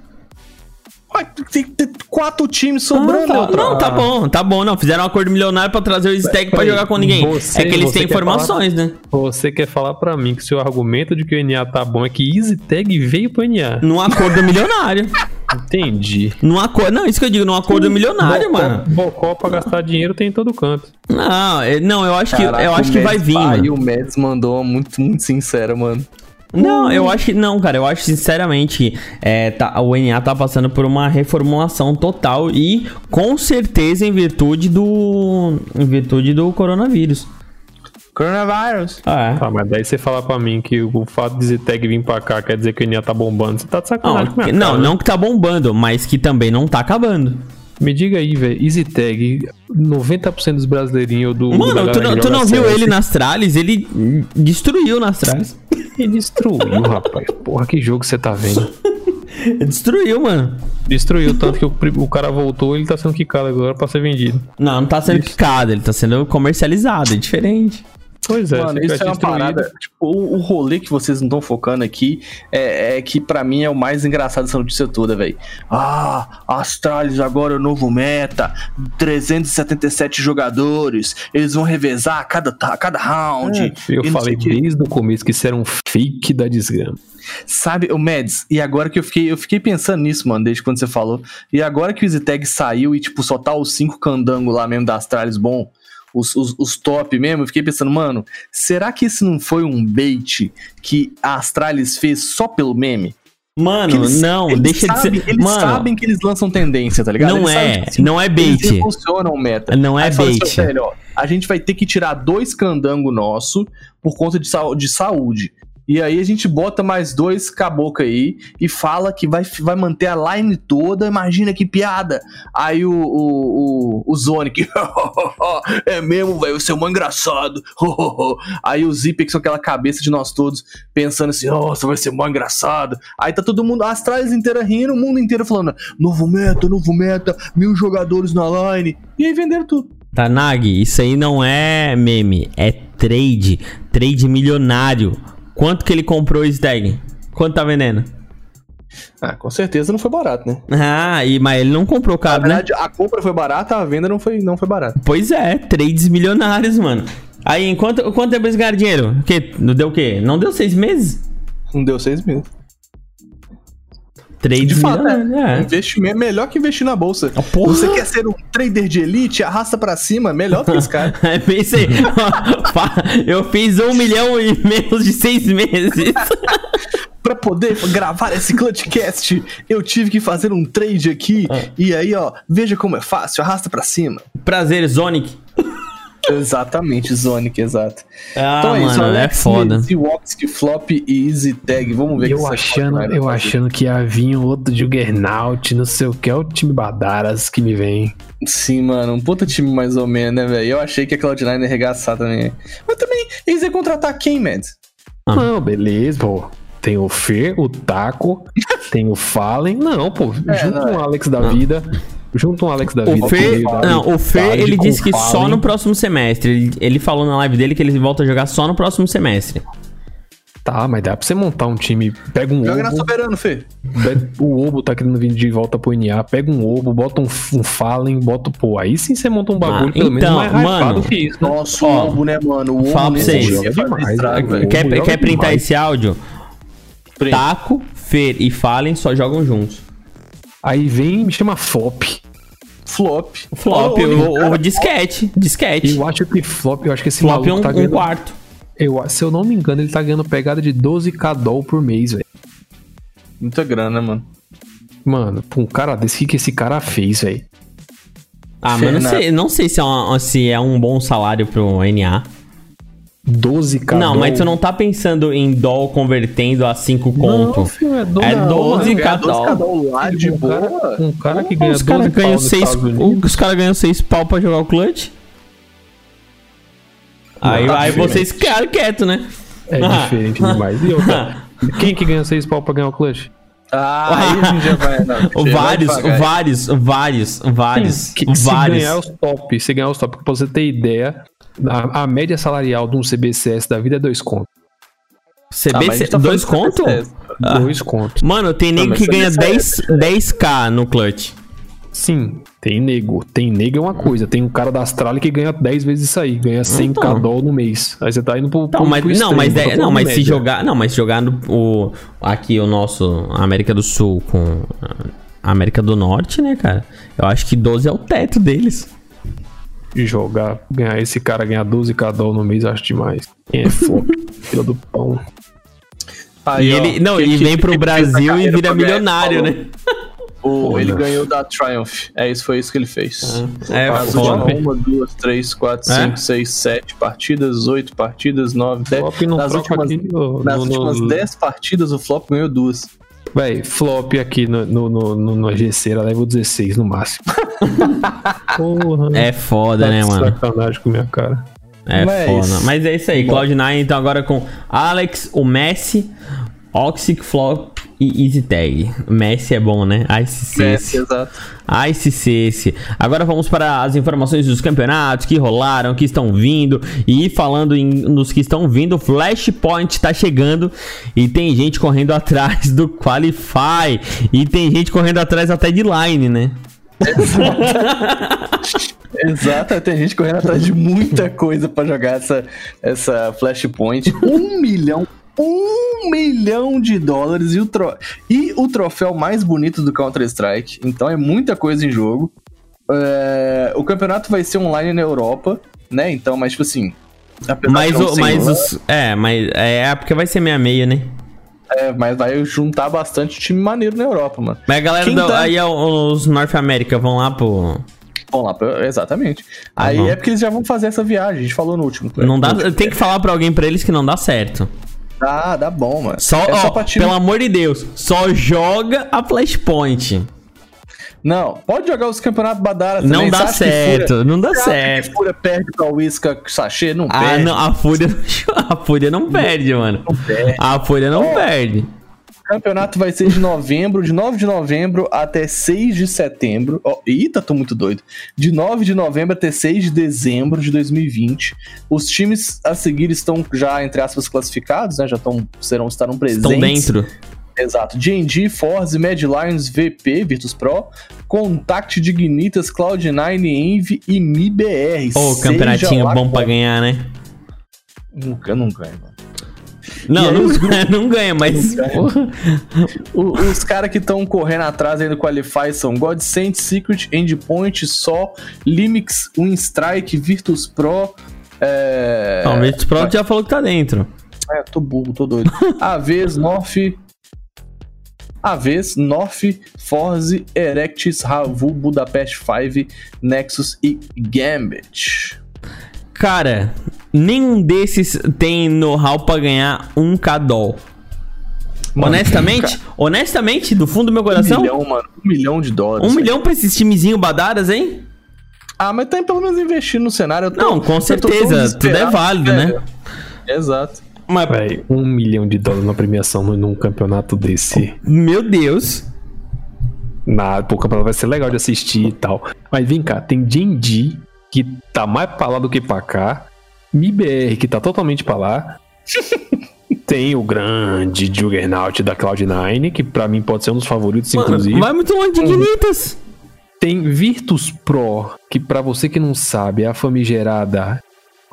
Tem que ter quatro times sobrando, Ah, tá, não, tá bom, tá bom, não. Fizeram um acordo milionário pra trazer o Stag pra jogar com ninguém. você- é que eles têm informações, né? Você quer falar pra mim que seu argumento de que o NA tá bom é que EasyTag veio pro NA. Num acordo milionário. Entendi. Num acordo. Não, isso que eu digo, num acordo milionário, mano. Bocó pra gastar dinheiro tem em todo canto. Não, é- não, eu acho que, Caraca, eu acho que vai vir, Aí o Mads mandou uma muito, muito sincera, mano. Não, eu acho que. Não, cara, eu acho sinceramente é, tá, o NA tá passando por uma reformulação total e com certeza em virtude do. Em virtude do coronavírus. Coronavirus. Ah, é. Tá, mas daí você falar pra mim que o fato de EasyTag vir pra cá quer dizer que o NA tá bombando. Você tá de Não, sacanagem que- minha não, cara, né? não que tá bombando, mas que também não tá acabando. Me diga aí, velho. EasyTag, 90% dos brasileirinhos do. Mano, galera tu não, que tu não viu ele nas tralhas? Ele destruiu nas tralhas. Ele destruiu, rapaz. Porra, que jogo você tá vendo? Destruiu, mano. Destruiu, tanto que o, o cara voltou e ele tá sendo quicado agora pra ser vendido. Não, não tá sendo picado, ele tá sendo comercializado, é diferente. Pois é, Mano, isso é uma destruído- parada. Tipo, o, o rolê que vocês não estão focando aqui é, é que pra mim é o mais engraçado dessa notícia toda, velho. Ah, Astralis agora é o novo meta. 377 jogadores. Eles vão revezar a cada, ta- cada round. É, eu e falei desde o começo que isso era um fake da desgrama. Sabe, o Mads, e agora que eu fiquei, eu fiquei pensando nisso, mano, desde quando você falou. E agora que o EasyTag saiu e, tipo, só tá os cinco candangos lá mesmo da Astralis bom, os, os, os top mesmo, eu fiquei pensando, mano, será que esse não foi um bait que a Astralis fez só pelo meme? Mano, Que eles- não, eles deixa sabem- de ser. Eles Mano, sabem que eles lançam tendência, tá ligado? não Eles é, tipo assim, não é Eles bait. impulsionam o meta. Não é Aí assim, bait. velho, ó, a gente vai ter que tirar dois candango nosso por conta de, sau- de saúde. E aí a gente bota mais dois caboclo aí e fala que vai, vai manter a line toda. Imagina que piada. Aí o, o, o, o Zonic, é mesmo, velho, você é um engraçado. aí o Zipex com aquela cabeça de nós todos, pensando assim, nossa, vai ser mó engraçado. Aí tá todo mundo, as tralhas inteiras rindo, o mundo inteiro falando, novo meta, novo meta, mil jogadores na line. E aí venderam tudo. Tanag, isso aí não é meme, é trade. Trade milionário. Quanto que ele comprou o Stag? Quanto tá vendendo? Ah, com certeza não foi barato, né? Ah, e, mas ele não comprou Na caro, né? verdade, a compra foi barata, a venda não foi, não foi barata. Pois é, trades milionários, mano. Aí, quanto, quanto tempo eles ganharam dinheiro? O quê? Não deu o quê? Não deu seis meses? Não deu seis meses. Trade De fato, é. milionário, é. Investimento melhor que investir na bolsa. Ah, porra. Você quer ser um trader de elite, arrasta pra cima, melhor do que esse cara. É, pensei, eu fiz um milhão em menos de seis meses. Pra poder gravar esse Clutchcast, eu tive que fazer um trade aqui. Ah. E aí, ó, veja como é fácil, arrasta pra cima. Prazer, Sonic. Exatamente, Zonic, exato. Ah, então é isso, mano, é Alex, foda. Ziwoxk, Flop e Easy Tag. Vamos ver Eu que achando, eu fazer. achando que ia vir um outro Juggernaut, não sei o que, é o time Badaras que me vem. Sim, mano, um puta time mais ou menos, né, velho? Eu achei que a Cloud9 ia arregaçar também. Mas também, eles iam contratar quem, Mads? Ah. Não, beleza, pô. Tem o Fer, o Taco, tem o Fallen. Não, pô, É, junto não, um Alex da vida. Junto um Alex da vida. O Fer, com não, o Fallen, ele disse que só no próximo semestre. Ele, ele falou na live dele que ele volta a jogar só no próximo semestre. Tá, mas dá pra você montar um time. Pega um Joga na ovo. Soberano, Fê. pega- o ovo tá querendo vir de volta pro NA. Pega um ovo, bota um, um Fallen, bota. Pô, aí sim você monta um bagulho Ah, pelo menos então, mais hypado mano, que isso. Né? Nossa, o Obo, né, mano? O Obo fala pra vocês. Demais, estrago. Quer, joga quer printar demais. esse áudio? Print. Taco, Fer e Fallen só jogam juntos. Aí vem e me chama Flop. Flop. Flop, Ô, ô, o, cara, o disquete. Disquete. Eu acho que Flop, eu acho que esse Flop é maluco um, tá um ganhando. quarto. eu, se eu não me engano, ele tá ganhando pegada de 12k doll por mês, velho. Muita grana, mano. Mano, pra um cara desse, o que, que esse cara fez, velho? Ah, mas não sei, não sei se é, uma- se é um bom salário pro NA. 12k não, doll. mas tu não tá pensando em doll convertendo a 5 Não, conto. filho, é, doll É não, 12 mano. cada Ganhar 12 cada um lá de um boa. Cara, um cara que ganha os 12 caras ganham pau nos 6 Estados Unidos. os cara ganham 6 pau pra jogar o clutch. Aí, tá aí diferente. vocês ficaram quieto, né? É Ah. diferente demais. E outra, quem que ganha 6 pau pra ganhar o clutch? Ah, aí a gente já vai. Não, vários, vários, vários, vários, Que, se vários. ganhar os top, se ganhar os top, pra você ter ideia, a, a média salarial de um CBCS da vida é 2 contos. Ah, mas a CBC, gente tá dois falando de conto? CBCS. Ah. 2 contos. Mano, tem nego que ganha CBCS 10, 10k no clutch. Sim, tem nego. Tem nego é uma coisa. Tem um cara da Austrália que ganha 10 vezes isso aí. Ganha 100k Então. doll no mês. Aí você tá indo pro. Não, pro- mas, pro não, extremo, mas, tô é- não, mas se jogar, não, mas jogar no, o, aqui o nosso América do Sul com a América do Norte, né, cara? Eu acho que 12 é o teto deles. Jogar, ganhar esse cara ganhar 12k doll no mês, acho demais. Quem é flop? Fila do pão. Aí, e ó, ele, não, ele vem pro Brasil e vira ganhar, milionário, né? O- Pô, ele ganhou da Triumph. É isso, foi isso que ele fez. É, As foda. últimas uma, duas, três, quatro, É? cinco, seis, sete partidas, oito partidas, nove, dez. Flop não Nas últimas, aqui no- nas no- últimas no- dez partidas, o Flop ganhou duas. Véi, flop aqui no, no, no, no, no GC era level 16 no máximo. Porra. É foda, tá né, mano? Sacanagem com minha cara. É Mas- foda. Mas é isso aí, Bom. Cloud9 então agora com Alex, o Messi, Oxic Flop e Easy Tag. Messi é bom, né? Ice Cesse. exato. Ice Cesse. Agora vamos para as informações dos campeonatos que rolaram, que estão vindo. E falando em, nos que estão vindo, Flashpoint tá chegando e tem gente correndo atrás do Qualify. E tem gente correndo atrás até de line, né? Exato, tem gente correndo atrás de muita coisa pra jogar essa, essa Flashpoint. Um milhão, um milhão de dólares e o, tro... e o troféu mais bonito do Counter-Strike. Então é muita coisa em jogo. É, O campeonato vai ser online na Europa, né? Então, mas tipo assim. Mas, o, mas os. É, mas é porque vai ser meia-meia, né? é, mas vai juntar bastante time maneiro na Europa, mano. Mas a galera Quem tá- aí é os North America vão lá pro. Vamos lá, pra- exatamente. Aí Uhum. é porque eles já vão fazer essa viagem, a gente falou no último. né? Não dá, No último. tem que falar pra alguém pra eles que não dá certo. Dá, dá bom, mano. Só, é ó, só pelo amor de Deus, só joga a Flashpoint. Não, pode jogar os campeonatos Badara Não também. dá acha que certo, Fúria- não dá certo. que Fúria perde pra Whisca Sachê? Não Ah, perde. não, a Fúria, a Fúria não perde, mano. A Fúria não perde. O campeonato vai ser de novembro, de 9 de novembro até 6 de setembro. Ó, eita, tô muito doido. De 9 de novembro até 6 de dezembro de 2020. Os times a seguir estão já, entre aspas, classificados, né? Já estão, serão, estarão presentes. Estão dentro. Exato. D&D, Force, Mad Lions, VP, Virtus Pro, Contact, Dignitas, Cloud9, Envy e MIBR. Ô, Seja campeonatinho bom pra ganhar, né? Nunca, nunca ganho, mano. Não, não, os grupos- não ganha, mas. porra. O- os caras que estão correndo atrás aí no Qualify são Godsend, Secret, Endpoint, Sol, Limix, Winstrike, Virtus Pro. É... Não, o Virtus Pro já falou que tá dentro. É, tô burro, tô doido. Aves, North. Aves, North, Forze, Erectis, Ravu, Budapest 5, Nexus e Gambit. Cara, nenhum desses tem know-how pra ganhar um Cadol. Honestamente, honestamente, do fundo do meu Um coração, milhão, mano. Um milhão de dólares. um velho. milhão pra esses timezinhos badaras, hein? Ah, mas tem pelo menos investindo no cenário. Tô- Não, com certeza, tudo é válido, né? Exato. Mas, Véi, um milhão de dólares na premiação num- campeonato desse. meu Deus. Na, pô, o campeonato vai ser legal de assistir e tal. Mas vem cá, tem Genji, que tá mais pra lá do que pra cá. MIBR, que tá totalmente pra lá. tem o grande Juggernaut da Cloud9, que pra mim pode ser um dos favoritos, inclusive. Mano, vai muito longe de Ignitas. Tem Virtus Pro, que pra você que não sabe, é a famigerada.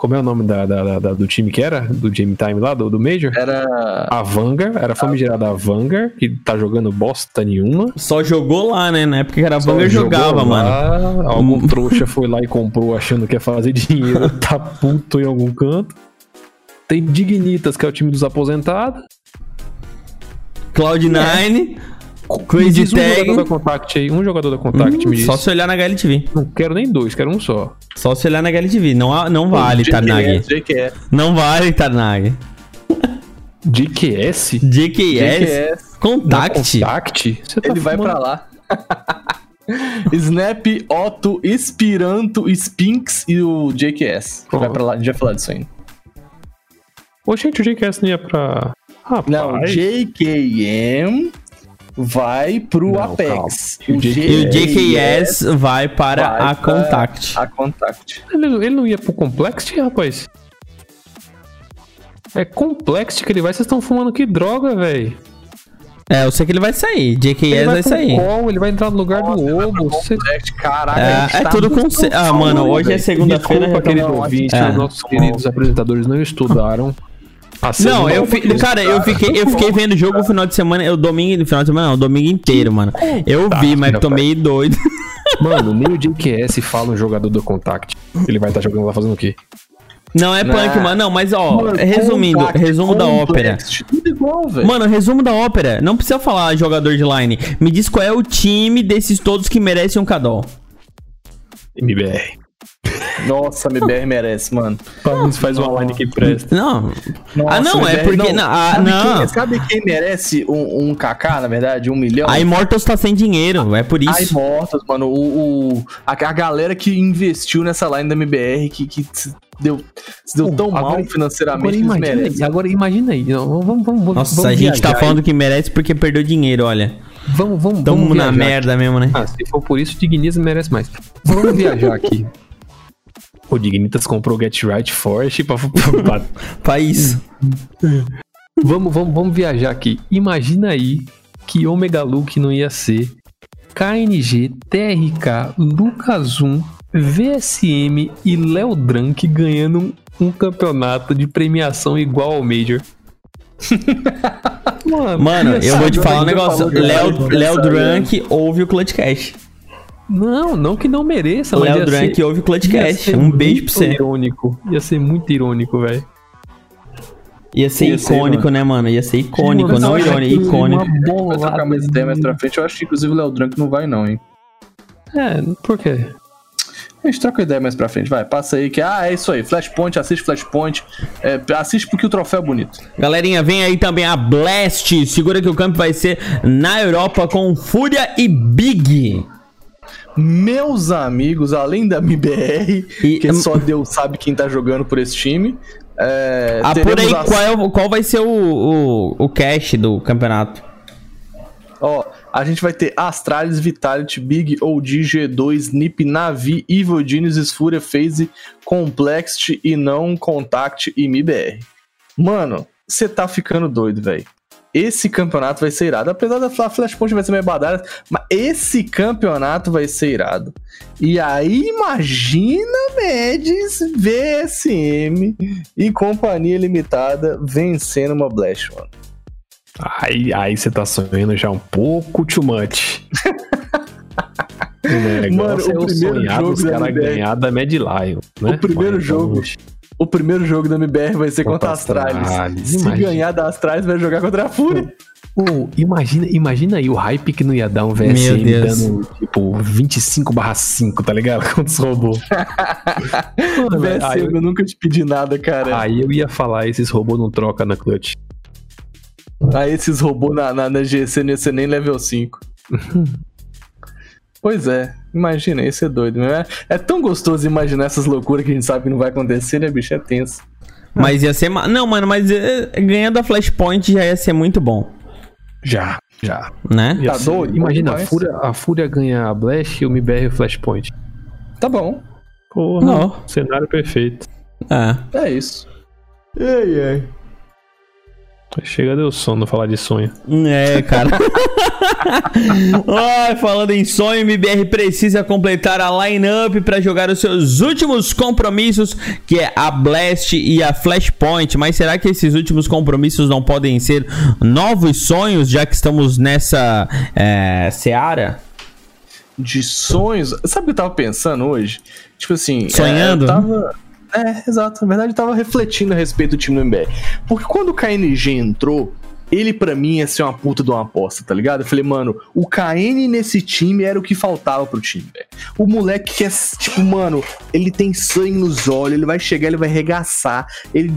Como é o nome da, da- da- do time que era? Do Game Time lá, do, do Major? Era. A Vanguard, era a famigerada Vanguard, que tá jogando bosta nenhuma. Só jogou lá, né? Na época que era Banger jogou jogava, mano. lá, Algum trouxa foi lá e comprou achando que ia fazer dinheiro, tá puto em algum canto. Tem Dignitas, que é o time dos aposentados. Cloud9, Me Crazy diz um jogador da Tag. Contact aí, um jogador da Contact, Hum, me diz. só se olhar na HLTV. Não quero nem dois, quero um só. Só se olhar na HLTV. Não, não vale, Tarnag. Não vale, Tarnag. JKS. JQS. Contact. Contact? Você tá Ele vai pra lá. Snap, Otto, Espiranto, Spinx e o JQS. Pronto. Vai pra lá, a gente vai falar disso ainda. Ô, gente, o JQS não ia pra. Rapaz. Não, JKM vai pro Não, Apex. O E o JKS vai para vai a Contact. A Contact. Ele, ele não ia pro Complexity, rapaz? É Complexity que ele vai, vocês estão fumando que droga, velho. É, eu sei que ele vai sair. JKS Ele vai pro sair. Call, ele vai entrar no lugar Nossa, do vai Obo. Você... Caraca, É, é tá tudo com. Ah, mano, hoje é velho. segunda-feira. Desculpa, querido ouvinte, É. os nossos queridos apresentadores não estudaram. Não, eu fi... oportunidade. cara, eu fiquei, eu fiquei vendo o jogo no final de semana, eu domingo, no final de semana não, domingo inteiro, mano. Eu vi, mas rapaz. tô meio doido. Mano, nem o JQS fala um jogador do Contact. Ele vai estar jogando lá fazendo o quê? Não é Não. punk, mano. Não, mas ó, Mano, resumindo, Contact, resumo da ópera. Tudo igual, velho. Mano, resumo da ópera. Não precisa falar jogador de line. Me diz qual é o time desses todos que merece um cadol. MBR. Nossa, MBR merece, mano. Vamos faz uma line que presta. Não. Nossa, ah, não, é MBR porque. Não, ah, sabe, não. Quem, sabe quem merece um, um KK, na verdade? Um milhão? A Immortals tá sem dinheiro, é por A isso. Immortals, mano. O, o- a, a galera que investiu nessa line da MBR, que, que se deu, se deu Pô, tão agora- mal financeiramente, Agora eles imagina, merecem. aí, agora imagina aí. Vamos, vamos, vamos, Nossa, vamos a gente tá falando que merece porque perdeu dinheiro, olha. aí. Vamos, vamos, Tamo vamos na viajar merda mesmo, né? Ah, se for por isso, o Dignitas merece mais. Vamos viajar aqui. O Dignitas comprou o Get Right Forest pra, pra- isso. vamos, vamos, vamos viajar aqui. Imagina aí que Omega Luke não ia ser KNG, TRK, Lucas 1, VSM e Léo Drank ganhando um, um campeonato de premiação igual ao Major. Mano, Mano, eu vou te falar um negócio. Léo, Drunk ouve o Clutch Cash. Não, não que não mereça, mas Léo ia Drunk ser- ouve o Clutch ia Cash. ser Um beijo pra você. irônico. Ia ser muito irônico, velho. Ia ser Ia ser, icônico, né, mano? Ia ser icônico, Mano, não irônico, que icônico. Vai trocar mais ideia mais pra frente. Eu acho que inclusive o Léo Drunk não vai, não, hein? É, por quê? A gente troca ideia mais pra frente, vai. Passa aí que, ah, é isso aí. Flashpoint, assiste Flashpoint. É, assiste porque o troféu é bonito. Galerinha, vem aí também a Blast. Segura que o campo vai ser na Europa com Fúria e Big. Meus amigos, além da MBR, E- que só Deus sabe quem tá jogando por esse time. É, teremos aí as- qual, é qual vai ser o, o, o cash do campeonato. Ó, a gente vai ter Astralis, Vitality, Big, OG, G2, Nip, Navi, Evil Genius, Fúria, Phase, Complexity e não Contact e MBR. Mano, você tá ficando doido, velho. Esse campeonato vai ser irado. Apesar da Fla- Flashpoint vai ser meio badalha, mas esse campeonato vai ser irado. E aí, imagina Mendes, VSM e Companhia Limitada vencendo uma Blast, mano. Aí, aí você tá sonhando já um pouco too much. o negócio Mano, o é o primeiro jogo da caras MBR. ganhar da Mad Lion, né? O primeiro Mas, jogo. vamos- O primeiro jogo da MBR vai ser contra, Contra a Astralis. Astralis, Se imagina. ganhar da Astralis, vai jogar contra a Fúria. Pô, imagina, imagina aí o hype que não ia dar um VSM dando, tipo, 25 5, tá ligado? Contra os robôs. Mano, aí, VSM, eu nunca te pedi nada, cara. aí eu ia falar, esses robôs não trocam na clutch. Aí esses robôs na, na, na GC não ia ser nem level 5. pois é, imagina, isso é doido. Né? É tão gostoso imaginar essas loucuras que a gente sabe que não vai acontecer, né, bicho? É tenso. Mas ia ser. ma- Não, mano, mas eh, ganhando a Flashpoint já ia ser muito bom, Já, já. né? Tá doido? Imagina, a. Fúria, a Fúria ganha a Blast e o MBR o Flashpoint. Tá bom, Porra, Não. cenário perfeito. É. é isso. Ei, ei. Chega deu sono falar de sonho. É, cara. Ai, falando em sonho, MBR precisa completar a line-up para jogar os seus últimos compromissos, que é a Blast e a Flashpoint. Mas será que esses últimos compromissos não podem ser novos sonhos, já que estamos nessa é, seara? De sonhos. Sabe o que eu tava pensando hoje? Tipo assim. Sonhando? É, eu tava. É, exato. Na verdade, eu tava refletindo a respeito do time do MBR. Porque quando o KNG entrou, ele pra mim ia ser uma puta de uma aposta, tá ligado? Eu falei, mano, o KN nesse time era o que faltava pro time, velho. O moleque que é, tipo, mano, ele tem sangue nos olhos, ele vai chegar, ele vai regaçar, ele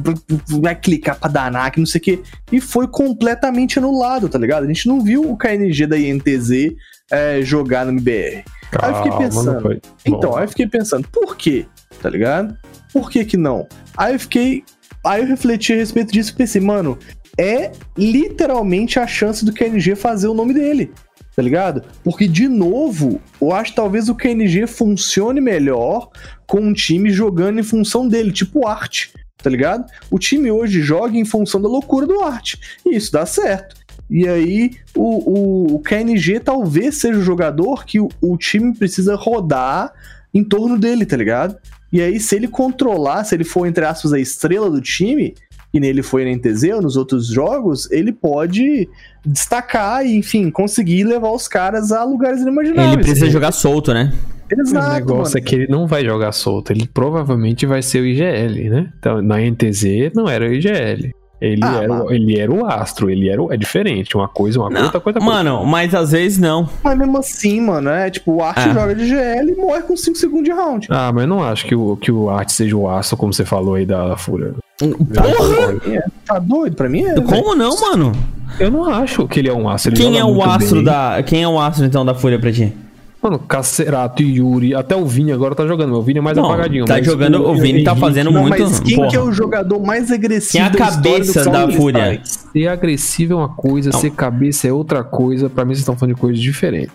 vai- clicar pra danar, que não sei o quê. E foi completamente anulado, tá ligado? A gente não viu o KNG da INTZ é, jogar no MBR. Aí eu fiquei Calma, pensando. Então, Bom, aí eu fiquei pensando, por quê? Tá ligado? Por que que não? Aí eu fiquei. Aí eu refleti a respeito disso e pensei, mano, é literalmente a chance do KNG fazer o nome dele. Tá ligado? Porque, de novo, eu acho que talvez o KNG funcione melhor com um time jogando em função dele, tipo o Art, tá ligado? O time hoje joga em função da loucura do Art. E isso dá certo. E aí, o, o, o KNG talvez seja o jogador que o, o time precisa rodar em torno dele, tá ligado? E aí, se ele controlar, se ele for, entre aspas, a estrela do time, que nele foi na NTZ ou nos outros jogos, ele pode destacar e, enfim, conseguir levar os caras a lugares inimagináveis. Ele precisa jogar solto, né? Exato, o negócio mano. é que ele não vai jogar solto, ele provavelmente vai ser o IGL, né? Então, na NTZ não era o IGL. Ele, Ah, era, o, mas- ele era o astro, ele era o, é diferente. Uma coisa, uma coisa, outra coisa. outra Mano, mas às vezes não. Mas mesmo assim, mano, é tipo, o Art É. joga de GL e morre com 5 segundos de round. Ah, mas eu não acho que o, que o Art seja o astro, como você falou aí da Fúria. Porra! Tá doido? Pra mim é. velho. Como não, mano? Eu não acho que ele é um astro. ele Quem é o astro bem. da. Quem é o astro então da Fúria pra ti? Mano, Cacerato e Yuri, até o Vini agora tá jogando. mas O Vini é mais Não, apagadinho. tá mas jogando- o Vini tá fazendo Não, muito. mas quem porra. que é o jogador mais agressivo Quem é a cabeça da Fúria? Ser agressivo é uma coisa, ser cabeça é outra coisa. Pra mim, vocês estão falando de coisas diferentes.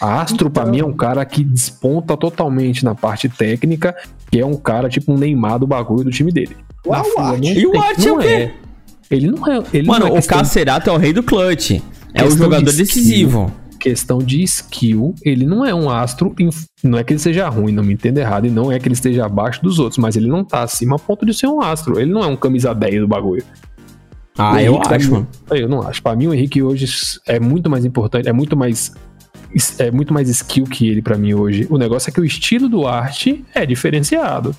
A Astro, pra Então- mim, é um cara que desponta totalmente na parte técnica, que é um cara tipo um Neymar do bagulho do time dele. Uau, Fúria, Art. não E o Art é não o quê? Ele não é. Ele Mano, não é o Cacerato é o rei do clutch. É o jogador decisivo. Questão de skill, ele não é um astro, inf- não é que ele seja ruim, não me entenda errado, e não é que ele esteja abaixo dos outros, mas ele não tá acima a ponto de ser um astro. Ele não é um camisa 10 do bagulho. Ah, O eu Henrique, acho, mano. Eu não acho. Pra mim, o Henrique hoje é muito mais importante, é muito mais. É muito mais skill que ele pra mim hoje. O negócio é que o estilo do arte é diferenciado.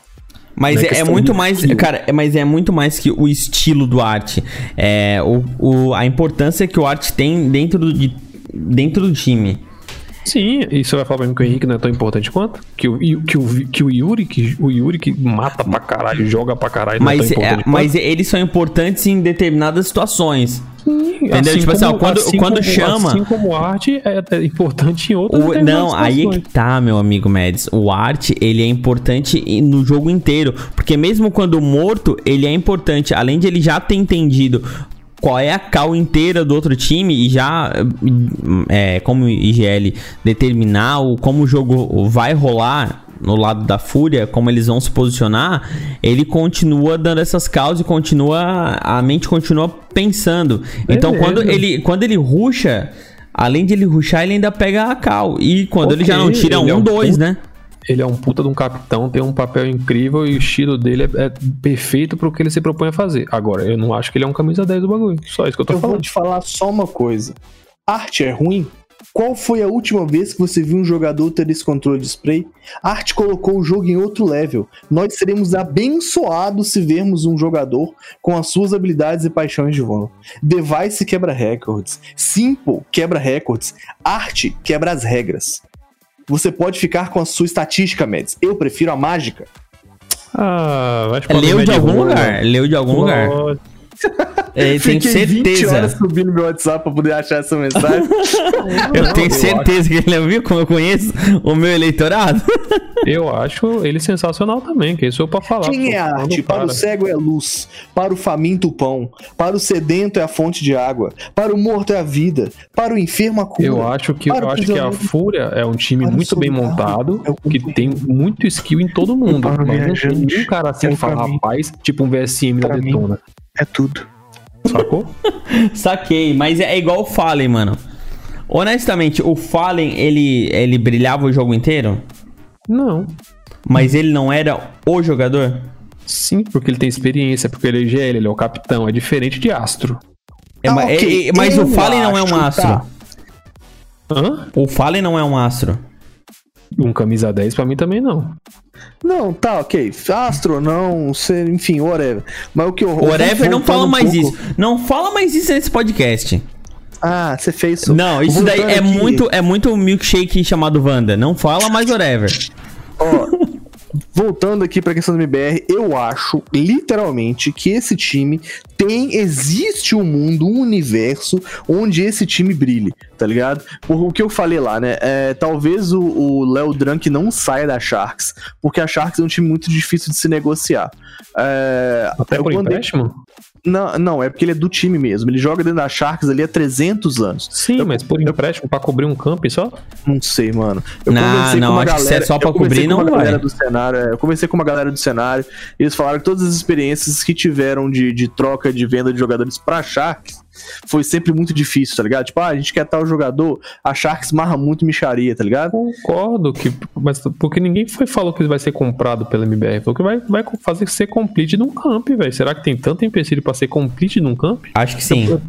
Mas é é, muito mais. Cara, é- mas é muito mais que o estilo do arte. É o, o- a importância que o arte tem dentro de- dentro do time. Sim, e você vai falar pra mim que o Henrique não é tão importante quanto? Que o, que o, que o Yuri, que o Yuri que mata pra caralho, joga pra caralho, Mas, não é tão é, importante mas eles são importantes em determinadas situações. quanto? entendeu? Tipo assim, ó, quando- quando chama- Assim como arte é, é importante em outras O- não, aí é que tá, meu amigo Mads. O arte, ele é importante no jogo inteiro. Porque mesmo quando morto, ele é importante. Além de ele já ter entendido qual é a cal inteira do outro time e já, é, como IGL, determinar o, como o jogo vai rolar no lado da Fúria, como eles vão se posicionar, ele continua dando essas causas e continua. A mente continua pensando. Então Beleza. quando ele, quando ele ruxa, além de ele ruxar, ele ainda pega a cal. E quando ele já não tira ele é um, um dois, né? Ele é um puta de um capitão, tem um papel incrível e o estilo dele é, é perfeito pro que ele se propõe a fazer. Agora, eu não acho que ele é um camisa 10 do bagulho. Só isso que eu tô Eu vou falando. te falar só uma coisa. Arte é ruim? Qual foi a última vez que você viu um jogador ter esse controle de spray? Arte colocou o jogo em outro level. Nós seremos abençoados se vermos um jogador com as suas habilidades e paixões de vão. Device quebra recordes. Simple quebra recordes. Arte quebra as regras. Você pode ficar com a sua estatística, Mads. Eu prefiro a mágica. Ah, vai chupar Leu de algum lugar. Leu de algum lugar. É, tenho 20 horas certeza. subindo meu WhatsApp pra poder achar essa mensagem. Eu tenho eu certeza que ele viu como eu conheço o meu eleitorado. Eu acho ele sensacional também, que isso é pra falar. Quem pô, é arte? do Para o cego é luz, para o faminto o pão, para o sedento é a fonte de água, para o morto é a vida, para o enfermo a cura. Eu acho que, Para eu acho que a. Fúria é um time Para muito bem montado, É que tem muito skill em todo mundo. Para Mas não tem nenhum cara assim que fala, rapaz, tipo um VSM da Para mim. É tudo. Sacou? Saquei, mas é igual o Fallen, mano. Honestamente, o Fallen, ele, ele brilhava o jogo inteiro? Não. Mas ele não era o jogador? Sim, porque ele tem experiência, porque ele é GL, ele é o capitão. É diferente de Astro. É, Ah, ma- ok, é- é- mas eu o Fallen não é um astro. tá. Hã? O Fallen não é um astro. Um camisa 10 pra mim também não. Não, tá, ok. Astro, não, sei, enfim, whatever. Mas o que eu. Whatever, não fala mais pouco- isso. Não fala mais isso nesse podcast. Ah, você fez isso. Não, isso daí é aqui, muito, é muito milkshake chamado Wanda. Não fala mais whatever. Ó, voltando aqui pra questão do MBR, eu acho, literalmente, que esse time tem. Existe um mundo, um universo onde esse time brilhe, tá ligado? Por o que eu falei lá, né? É, talvez o- Léo Drunk não saia da Sharks, porque a Sharks é um time muito difícil de se negociar. É, Até por empréstimo? Não, não, é porque ele é do time mesmo. Ele joga dentro da Sharks ali há 300 anos. Sim, Eu- mas por empréstimo pra cobrir um camp só? Não sei, mano. Eu Não, conversei não, com uma é galera, só pra eu conversei cobrir, com uma não galera vai. do cenário. é, Eu conversei com uma galera do cenário. E eles falaram que todas as experiências que tiveram de, de troca de venda de jogadores pra Sharks foi sempre muito difícil, tá ligado? Tipo, ah, a gente quer tal jogador, a Sharks marra muito micharia, tá ligado? Concordo, que, mas porque ninguém foi falou que vai ser comprado pela MBR. Falou que vai, vai fazer ser complete num camp, velho. Será que tem tanto empecilho pra ser complete num camp? Acho que sim.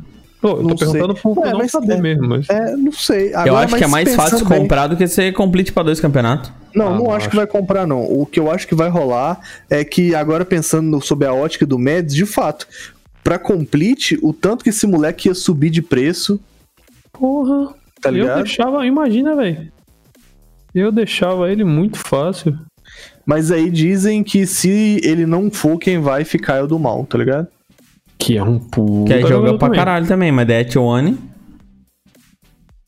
Pô, eu tô Não perguntando sei. por É, não mas saber é- mesmo, mas. É, não sei. Eu Agora, acho que é mais fácil bem- comprar do que ser complete pra dois campeonatos. Não, Ah, não não acho que acho. vai comprar, não. O que eu acho que vai rolar é que, agora pensando no- sob a ótica do Meds, de fato, pra complete, o tanto que esse moleque ia subir de preço, Porra. tá eu ligado? deixava, imagina, velho. Eu deixava ele muito fácil. Mas aí dizem que se ele não for, quem vai ficar é o do mal, tá ligado? Que é um puta. Que é jogar jogador pra também. caralho também, mas é One.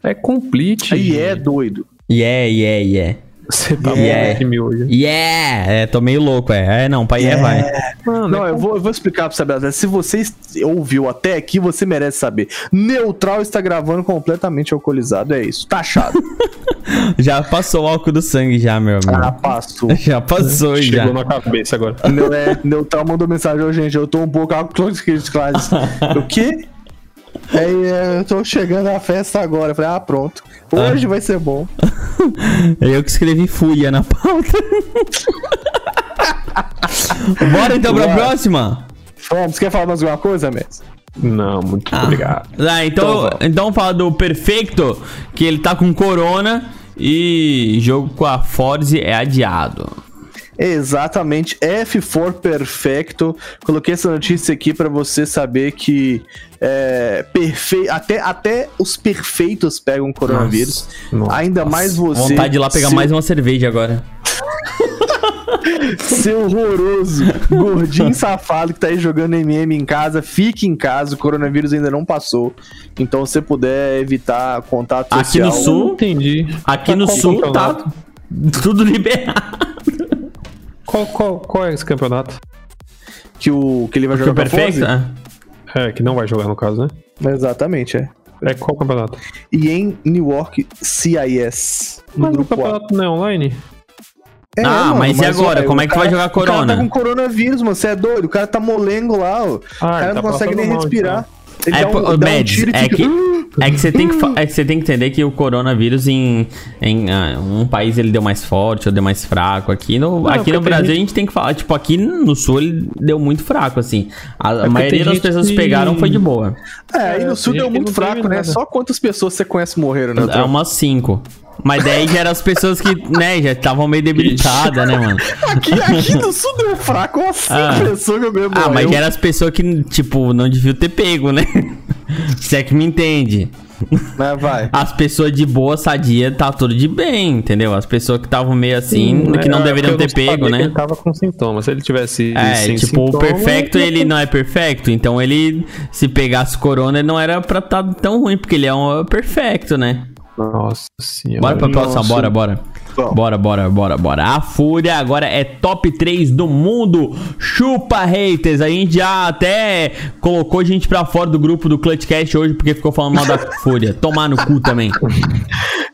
É complete. Aí é doido. Yeah, yeah, yeah. Você tá Yeah. yeah. time hoje. Yeah! É, tô meio louco, é. É, não, pra yeah, vai. Mano, Não, é eu vou, eu vou explicar pra você, Brasil. Se você ouviu até aqui, você merece saber. Neutral está gravando completamente alcoolizado, é isso. Taxado. Já passou o álcool do sangue já, meu amigo. ah, passou. Já passou, já. Chegou na cabeça agora. Neu- é, Neutral mandou mensagem, ô gente, eu tô um pouco alcoolizado. classe. O quê? Aí é, eu tô chegando à festa agora. Eu falei, ah, pronto. Hoje vai ser bom. Eu que escrevi Fúria na pauta. Bora então pra Bora. próxima? Vamos, quer falar mais alguma coisa, Messi? Não, muito obrigado. Ah, então, então fala do Perfeito, que ele tá com corona e jogo com a Forze é adiado. Exatamente, F4 Perfecto. Coloquei essa notícia aqui pra você saber que é, perfe... até, até os perfeitos pegam coronavírus. Nossa. Ainda mais você. Vontade de ir lá pegar seu, mais uma cerveja agora. Seu horroroso, gordinho safado que tá aí jogando MM em casa, fique em casa. O coronavírus ainda não passou. Então, se você puder evitar contato Aqui no social. sul- Não entendi. Aqui Qual- no sul tá tudo liberado. Qual, qual, qual é esse campeonato? Que, o, que ele vai Que jogar o com Perfeito? Ah, É, que não vai jogar no caso, né? Exatamente, é. É qual campeonato? E em New York, CIS. No Mas o grupo A. campeonato não é online? É, ah, mano, mas, e agora? Como é o que tu vai cara- jogar O cara tá Corona? com coronavírus, mano. Você é doido? O cara tá molengo lá, ó. O Ah, cara ele não tá consegue nem mal, respirar. Ele É, dá um, dá um Mads, e é fica... que- É que você tem que, é que você tem que entender que o coronavírus em, em ah, um país ele deu mais forte ou deu mais fraco. Aqui no, Não, aqui no Brasil gente- a gente tem que falar, tipo, aqui no sul ele deu muito fraco, assim. A, porque maioria das pessoas que pegaram foi de boa. É, aí no É, sul deu muito fraco, né? nada. Só quantas pessoas você conhece morreram, né? É umas cinco. Mas daí já eram as pessoas que, né, já estavam meio debilitadas, né, mano? Aqui, aqui no sul deu fraco, cinco Ah. pessoas que eu mesmo. Ah, mas eu... já eram as pessoas que, tipo, não deviam ter pego, né? Se é que me entende. Mas vai. As pessoas de boa, sadia, tá tudo de bem, entendeu? As pessoas que estavam meio assim, que não É, deveriam ter pego, né? Ele tava com sintomas. Se ele tivesse. É, sem tipo, o sintoma, perfecto ele não é perfecto, então ele, se pegasse corona, ele não era pra estar tão ruim, porque ele é um perfecto, né? Nossa senhora. Bora pra próxima, Nossa. bora, bora. Vamos. Bora, bora, bora, bora. A Fúria agora é top 3 do mundo. Chupa, haters. A gente já até colocou gente pra fora do grupo do Clutchcast hoje porque ficou falando mal da Fúria. Tomar no cu também.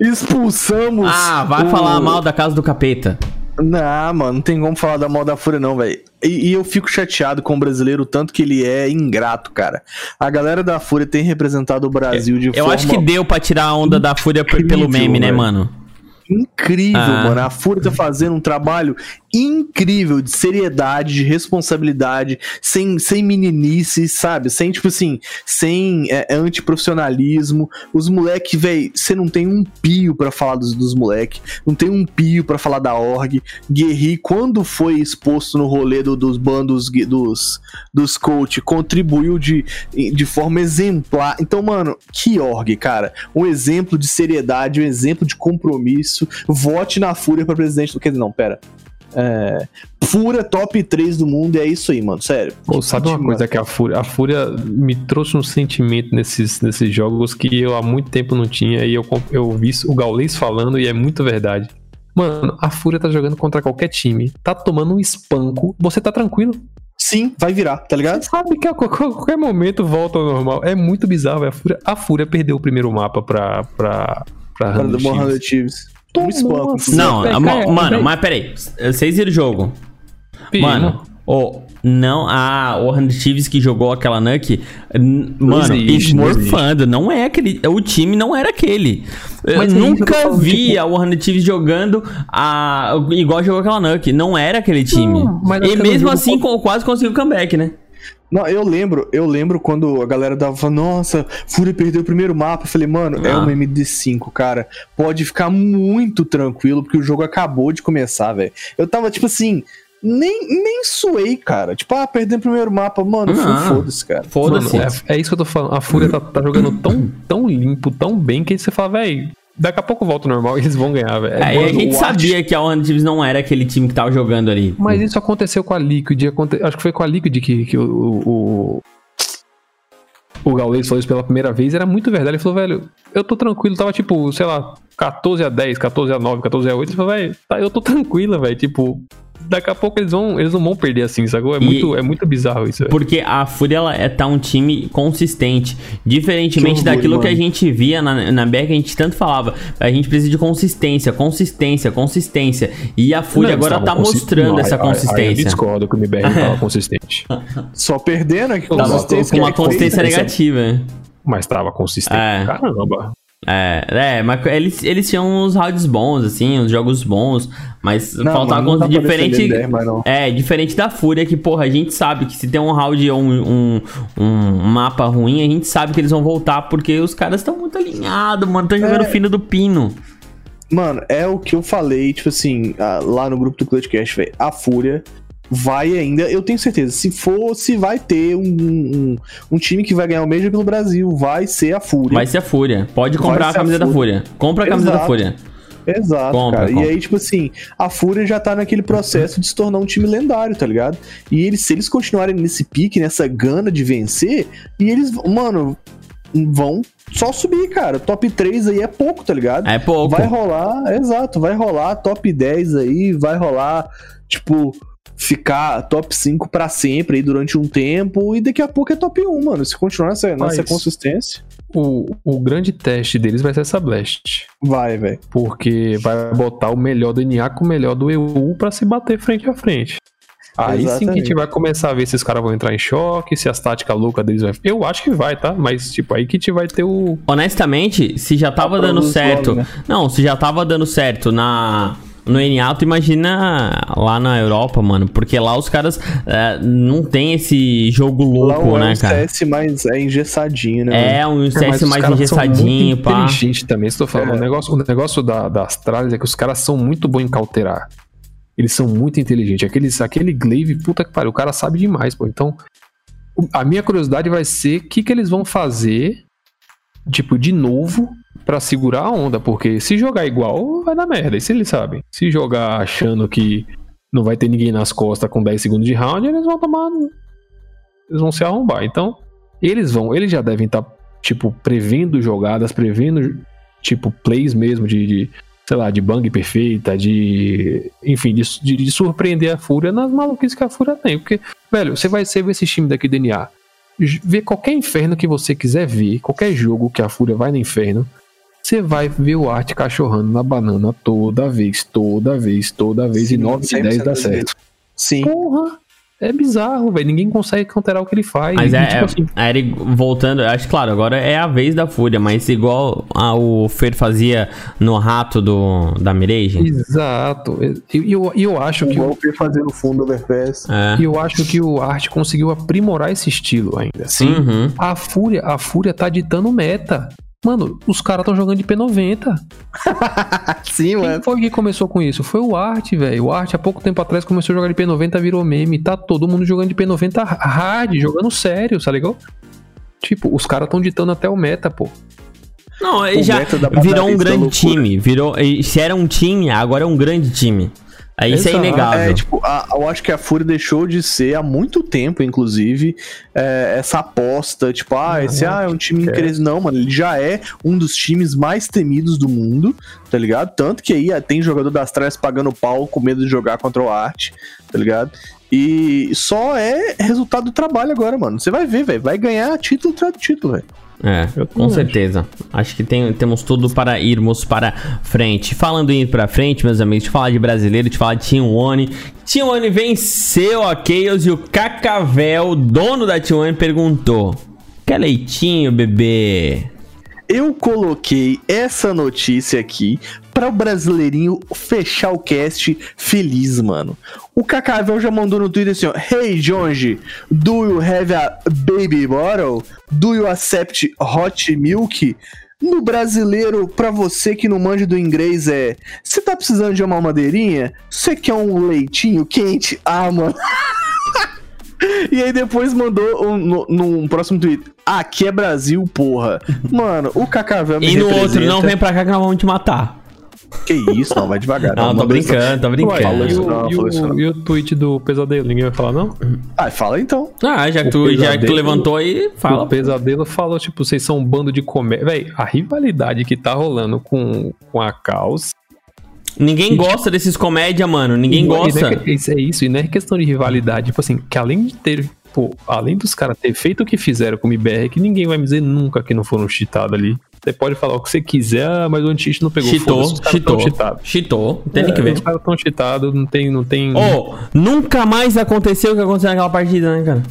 Expulsamos. Ah, vai o- falar mal da casa do capeta. Não, mano, não tem como falar da mal da Fúria, não, velho. E, e eu fico chateado com o brasileiro, tanto que ele é ingrato, cara. A galera da Fúria tem representado o Brasil de Eu forma acho que deu pra tirar a onda da Fúria pelo meme, né, velho. mano? incrível, Ah. mano. A Fúria tá fazendo um trabalho incrível de seriedade, de responsabilidade, sem, sem meninice, sabe? Sem, tipo assim, sem é, antiprofissionalismo. Os moleque, velho, você não tem um pio pra falar dos, dos moleque, não tem um pio pra falar da org. Guerri, quando foi exposto no rolê do- dos bandos dos, dos coach, contribuiu de, de forma exemplar. Então, mano, que org, cara. Um exemplo de seriedade, um exemplo de compromisso. Vote na Fúria pra presidente do. Quer dizer, não, pera. É, Fúria top 3 do mundo, e é isso aí, mano. Sério. Pô, sabe uma coisa que a Fúria, a Fúria me trouxe um sentimento nesses, nesses jogos que eu há muito tempo não tinha e eu, eu vi o Gaulês falando e é muito verdade. Mano, a Fúria tá jogando contra qualquer time, tá tomando um espanco, você tá tranquilo. Sim, vai virar, tá ligado? Sabe que a qual- qual- qualquer momento volta ao normal. É muito bizarro. A Fúria, a Fúria perdeu o primeiro mapa pra. pra, pra Chiefs. Chiefs. Um espanco. Nossa. Não, mano, pega- mas peraí. Vocês viram o jogo? Pino. Mano, ô, não, a o Hand Chiefs que jogou aquela Nuke, mano, existe, não esmorfando, não é aquele, o time não era aquele. Eu Mas eu nunca vi tipo- a Warren Chiefs jogando a, igual jogou aquela Nuke, não era aquele time. mas e mesmo assim quase conseguiu o comeback, né? Não, eu lembro, eu lembro quando a galera tava falando, nossa, Fúria perdeu o primeiro mapa. Eu falei, mano, é Ah. uma MD5, cara. Pode ficar muito tranquilo, porque o jogo acabou de começar, velho. Eu tava, tipo assim, nem, nem suei, cara. Tipo, ah, perdeu o primeiro mapa, mano. Ah. Foda-se, cara. Foda-se. É, é isso que eu tô falando. A Fúria tá, tá jogando tão, tão limpo, tão bem, que aí você fala, velho, daqui a pouco volta ao normal e eles vão ganhar, velho. Aí a Mano, gente sabia que a Warren Chiefs não era aquele time que tava jogando ali. Mas isso aconteceu com a Liquid. aconte- Acho que foi com a Liquid que, que o, o, o, o Gaules falou isso pela primeira vez. Era muito verdade. Ele falou, velho, eu tô tranquilo. Tava tipo, sei lá, 14 a 10, 14 a 9, 14 a 8. Ele falou, velho, tá, eu tô tranquila, velho. Tipo, daqui a pouco eles vão, eles não vão perder assim, sacou? É, E- muito, é muito bizarro isso. Porque a Fúria ela é, tá um time consistente. Diferentemente Que daquilo que a mano. gente via na, na BR, que a gente tanto falava. A gente precisa de consistência, consistência, consistência. E a Fúria Não, agora tá mostrando Não, essa Aí eu consistência. discordo que o MBR não tava consistente. Só perdendo aqui Tava com uma consistência negativa. Mas tava consistente. É. Caramba. É, é, mas eles, eles tinham uns rounds bons, assim, uns jogos bons, mas Não, faltava mano, não diferente. mas não. É, diferente da Fúria, que, porra, a gente sabe que se tem um round ou um, um, um mapa ruim, a gente sabe que eles vão voltar, porque os caras estão muito alinhados, mano, estão jogando É. fino do pino. Mano, é o que eu falei, tipo assim, ah, lá no grupo do Clutchcast, velho. A Fúria vai ainda, eu tenho certeza, se for, se vai ter um, um, um time que vai ganhar o Major pelo Brasil, vai ser a Fúria. Vai ser a Fúria. Pode comprar a ser a camisa da Fúria. Compra a camisa da Exato. Fúria. Exato, Compra, cara. compra. E aí, tipo assim, a Fúria já tá naquele processo de se tornar um time lendário, tá ligado? E eles, se eles continuarem nesse pique, nessa gana de vencer, e eles, mano, vão só subir, cara. Top 3 aí é pouco, tá ligado? É pouco. Vai rolar, exato, vai rolar top 10 aí, vai rolar, tipo, ficar top 5 pra sempre aí durante um tempo e daqui a pouco é top 1, mano. Se continuar nessa, nessa consistência, O, o grande teste deles vai ser essa Blast. vai, velho. Porque vai botar o melhor do NA com o melhor do EU pra se bater frente a frente. Aí sim que a gente Exatamente. vai começar a ver se os caras vão entrar em choque, se as táticas loucas deles vai. Eu acho que vai, tá? Mas, tipo, aí que a gente vai ter o. Honestamente, se já tava Tá dando certo. logo, né? Não, se já tava dando certo na. No NA, tu imagina lá na Europa, mano. Porque lá os caras é, não tem esse jogo Lá louco, é né, um cara? CS mais é engessadinho, né? É, um mas CS os mais são engessadinho, muito pá. inteligente também, estou falando. O negócio, o negócio da, da Astralis é que os caras são muito bons em cauterar. Eles são muito inteligentes. Aqueles, aquele Glaive, puta que pariu, o cara sabe demais, pô. Então, a minha curiosidade vai ser o que, que eles vão fazer, tipo, de novo, pra segurar a onda. Porque se jogar igual, vai dar merda. Isso eles sabem. Se jogar achando que não vai ter ninguém nas costas com 10 segundos de round, eles vão tomar. Eles vão se arrombar. Então, eles vão, eles já devem estar, tipo, prevendo jogadas, prevendo, tipo, plays mesmo de, de, sei lá, de bang perfeita, de. Enfim, de, de- de surpreender a Fúria nas maluquices que a Fúria tem. Porque, velho, você vai ser esse time daqui DNA. Ver qualquer inferno que você quiser ver, qualquer jogo que a Fúria vai no inferno, você vai ver o Arte cachorrando na banana toda vez, toda vez, toda vez, e Sim, 9 de 100% 10 dá vezes. certo. Sim. Porra! É bizarro, velho. Ninguém consegue counterar o que ele faz. Mas E, é, tipo é- assim, a Eric voltando, eu acho claro, agora é a vez da Fúria, mas igual a- o Fer fazia no rato do, da Mirage. Exato. E eu, e eu acho que Igual o, o P fazendo fundo overpass. É. e eu acho que o Art conseguiu aprimorar esse estilo ainda. Sim. Uhum. A Fúria, a Fúria tá ditando meta. Mano, os caras estão jogando de P90. Sim, Quem foi que começou com isso? Foi o Art, velho. O Art, há pouco tempo atrás, começou a jogar de P90, virou meme. Tá todo mundo jogando de P90 hard, jogando sério, tá legal? Tipo, os caras estão ditando até o meta, pô. Não, ele O já virou um Batalha grande time. Virou, e se era um time, agora é um grande time. Aí isso é Exato. inegável. É, tipo, a- eu acho que a Fúria deixou de ser há muito tempo, inclusive, é, essa aposta, tipo, ah, esse ah, é um time incrível. Não, mano, ele já é um dos times mais temidos do mundo, tá ligado? Tanto que aí ah, tem jogador das trás pagando pau com medo de jogar contra o Art, tá ligado? E só é resultado do trabalho agora, mano. Você vai ver, velho. Vai ganhar título atrás de título, velho. É, com certeza. Acho que tem- temos tudo para irmos para frente. Falando em ir para frente, meus amigos, de falar de brasileiro, de falar de T1. T1 venceu a Chaos e o Cacavel, dono da T1, perguntou: Quer leitinho, bebê? Eu coloquei essa notícia aqui para o brasileirinho fechar o cast feliz, mano. O Cacavel já mandou no Twitter assim, ó. Hey, Jonge, do you have a baby bottle? Do you accept hot milk? No brasileiro, pra você que não manja do inglês, é... Você tá precisando de uma madeirinha? Você quer um leitinho quente? Ah, mano... E aí depois mandou um, no, num próximo tweet. Aqui é Brasil, porra. Mano, o Cacavel me E no outro, representa. não vem pra cá que nós vamos te matar. Que isso, não, vai devagar. Não, tô brincando, tô brincando. e, isso o, não, e o- isso e o tweet do pesadelo? Ninguém vai falar, não? Ah, fala então. Ah, já que, O tu, já que tu pesadelo- levantou aí, O fala. pesadelo falou, tipo, vocês são um bando de comédia. Véi, a rivalidade que tá rolando com, com a Caos. Ninguém gosta desses comédia, mano. Ninguém E é- gosta. e é é isso, e não é questão de rivalidade. Tipo assim, que além de ter. Pô, além dos caras ter feito o que fizeram com o MBR, que ninguém vai me dizer nunca que não foram cheatados ali. Você pode falar o que você quiser, ah, mas o anti-cheat não pegou Cheatou. Cheatou. Não tem É, que ver. Os caras tão cheatados, não tem. Não tem... Ô, nunca mais aconteceu o que aconteceu naquela partida, né, cara?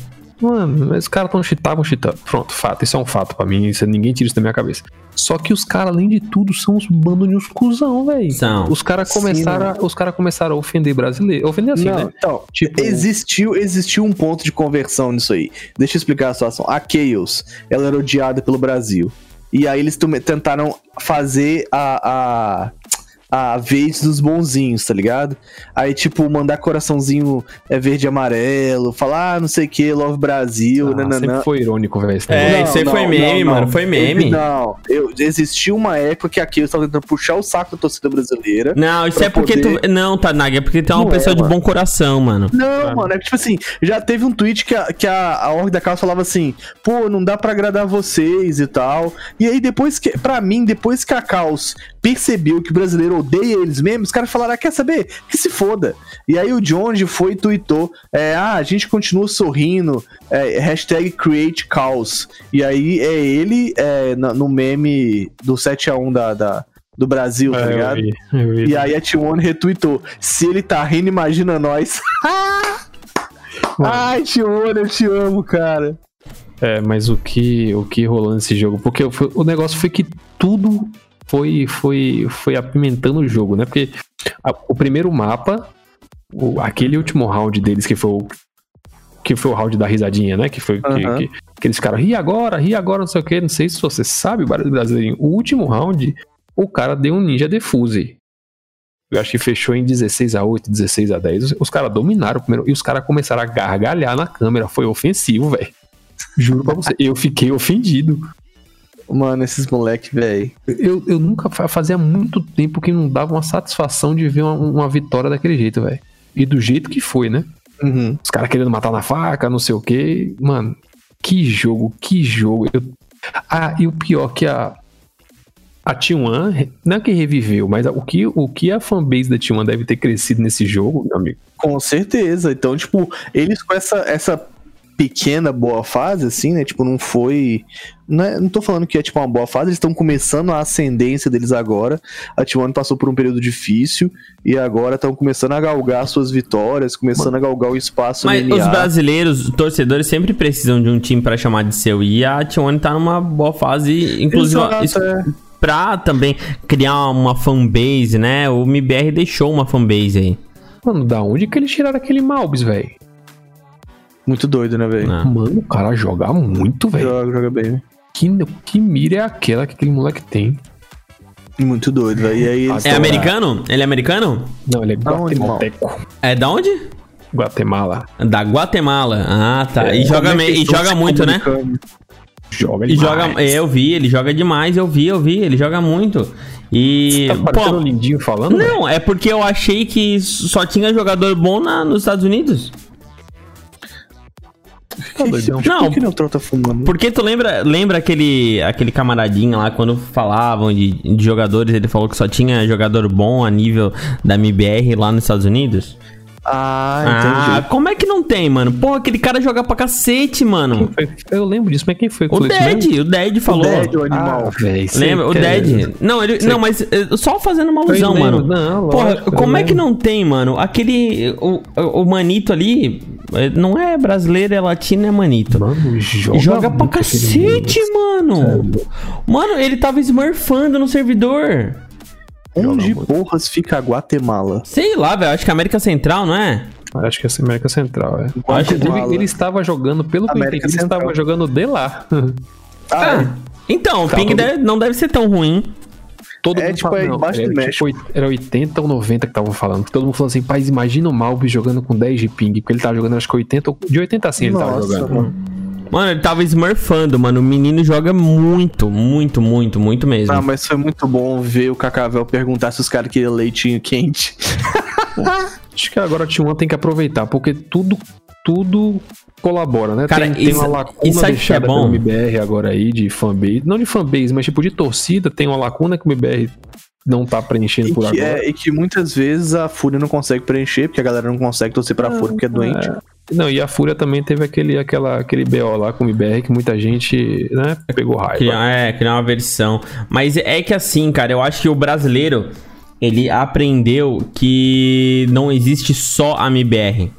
Mano, mas os caras tão cheatavam, cheatando. Pronto, fato. Isso é um fato pra mim. Isso, ninguém tira isso da minha cabeça. Só que os caras, além de tudo, são uns bandos de uns cuzão, velho. São. Os caras Sim, começaram, a- os cara começaram a ofender brasileiro. Ofender assim, não, né? então, Tipo- existiu, existiu um ponto de conversão nisso aí. Deixa eu explicar a situação. A Chaos, ela era odiada pelo Brasil. E aí eles tentaram fazer a, a, a vez dos bonzinhos, tá ligado? Aí, tipo, mandar coraçãozinho é, verde e amarelo, falar, ah, não sei o que, Love Brasil, Ah, nananã. sempre foi irônico, velho. esse É, isso aí foi meme, mano, foi meme. Não, eu, existiu uma época que a Chaos tava tentando puxar o saco da torcida brasileira. Não, isso é porque poder- tu. Não, Tanag, é porque tu é uma Não pessoa é, de mano. bom coração, mano. Não, mano, é que tipo assim, já teve um tweet que a, que a, a org da casa falava assim, pô, não dá pra agradar vocês e tal. E aí depois que, pra mim, depois que a Caos percebeu que o brasileiro odeia eles mesmos, os caras falaram, ah, quer saber? Que se foda. E aí o Jones foi e tweetou, é, ah, a gente continua sorrindo, é, hashtag create chaos. E aí é ele é, no meme do 7x1 da, da- do Brasil, tá É, eu ligado? vi, eu vi. E aí a T1 retweetou, se ele tá rindo, imagina nós. Ai, T1, eu te amo, cara. É, mas o que, o que rolou nesse jogo? Porque o negócio foi que tudo foi, foi, foi apimentando o jogo, né? Porque a- o primeiro mapa, o- aquele último round deles, que foi o. Que foi o round da risadinha, né? Que foi que- Aham. que, que eles ficaram, ri agora, ri agora, não sei o que. Não sei se você sabe, brasileirinho. O último round, o cara deu um ninja defuse. Eu acho que fechou em 16 a 8, 16 a 10. Os, os caras dominaram o primeiro. E os caras começaram a gargalhar na câmera. Foi ofensivo, velho. Juro pra você. Eu fiquei ofendido. Mano, esses moleque, velho. Eu, eu nunca fa- fazia muito tempo que não dava uma satisfação de ver uma, uma vitória daquele jeito, velho. E do jeito que foi, né? Uhum. Os caras querendo matar na faca, não sei o quê. Mano, que jogo, que jogo. Eu- Ah, e o pior que a. A T1, não é que reviveu, mas o que, o que a fanbase da T1 deve ter crescido nesse jogo, meu amigo. Com certeza. Então, tipo, eles com essa, essa pequena boa fase, assim, né? Tipo, não foi. Não, é- não tô falando que é tipo uma boa fase, eles estão começando a ascendência deles agora. A T1 passou por um período difícil e agora estão começando a galgar suas vitórias, começando a galgar o espaço Mas os brasileiros, os torcedores, sempre precisam de um time pra chamar de seu. E a T1 tá numa boa fase, inclusive Exato, é. pra também criar uma fanbase, né? O MBR deixou uma fanbase aí. Mano, da onde que eles tiraram aquele Malbis, velho? Muito doido, né, velho? Ah. Mano, o cara joga muito, velho. Joga, joga bem. né? Que, que mira é aquela que aquele moleque tem? Muito doido, velho. E aí É americano? Ele é americano? Não, ele é guatemalteco. É da onde? Guatemala. Da Guatemala. Ah, tá. É, e joga, é me- e joga muito, né? Joga E demais. joga. é, Eu vi, ele joga demais, eu vi, eu vi, ele joga muito. E. Tá parecendo pô, lindinho falando? não, é porque eu achei que só tinha jogador bom na, nos Estados Unidos. Tá doidão. Não. Por que o Troll tá fumando? Porque tu lembra, lembra aquele, aquele camaradinho lá, quando falavam de, de jogadores, ele falou que só tinha jogador bom a nível da MBR lá nos Estados Unidos? Ah, Ah, entendi. como é que não tem, mano? Pô, aquele cara joga pra cacete, mano. Eu lembro disso, mas quem foi que O Dead, o Dead falou. Dead, o animal. Ah, velho. sei Lembra? O que é- Dead. Não, ele, não, mas eh, só fazendo uma alusão, mano. não, Porra, lógico, como é que não tem, mano? Aquele. O, o, o Manito ali. Não é brasileiro, é latino, é Manito. Mano, joga, Joga, pra cacete, mano. Mano, ele tava smurfando no servidor. Onde porras fica a Guatemala? Sei lá, velho. Acho que é América Central, não é? Acho que é a América Central, é. Guatemala. Inclusive, ele estava jogando, pelo que eu América entendi, ele estava jogando de lá. Ah, Então, o Tá, ping deve- não deve ser tão ruim. Todo É, mundo tipo, fala, é não, embaixo era, do tipo, era 80 ou 90 que estavam falando. Todo mundo falou assim, paz, imagina o Malby jogando com 10 de ping, porque ele tava jogando acho que 80, ou- de 80 a 100 ele tava jogando. mano. Mano, ele tava smurfando, mano. O menino joga muito, muito, muito, muito mesmo. Ah, mas foi muito bom ver o Cacavel perguntar se os caras queriam leitinho quente. Acho que agora a T1 tem que aproveitar, porque tudo, tudo colabora, né? Cara, tem, tem uma lacuna que é deixada bom? pelo MBR agora aí, de fanbase. Não de fanbase, mas tipo de torcida, tem uma lacuna que o MBR não tá preenchendo E por que, agora. é, e que muitas vezes a Fúria não consegue preencher, porque a galera não consegue torcer pra Fúria porque é doente. Não, e a Fúria também teve aquele, aquela, aquele BO lá com o MBR que muita gente, né, pegou raiva. Criar, é, criar uma versão. Mas é que assim, cara, eu acho que o brasileiro, ele aprendeu que não existe só a MBR.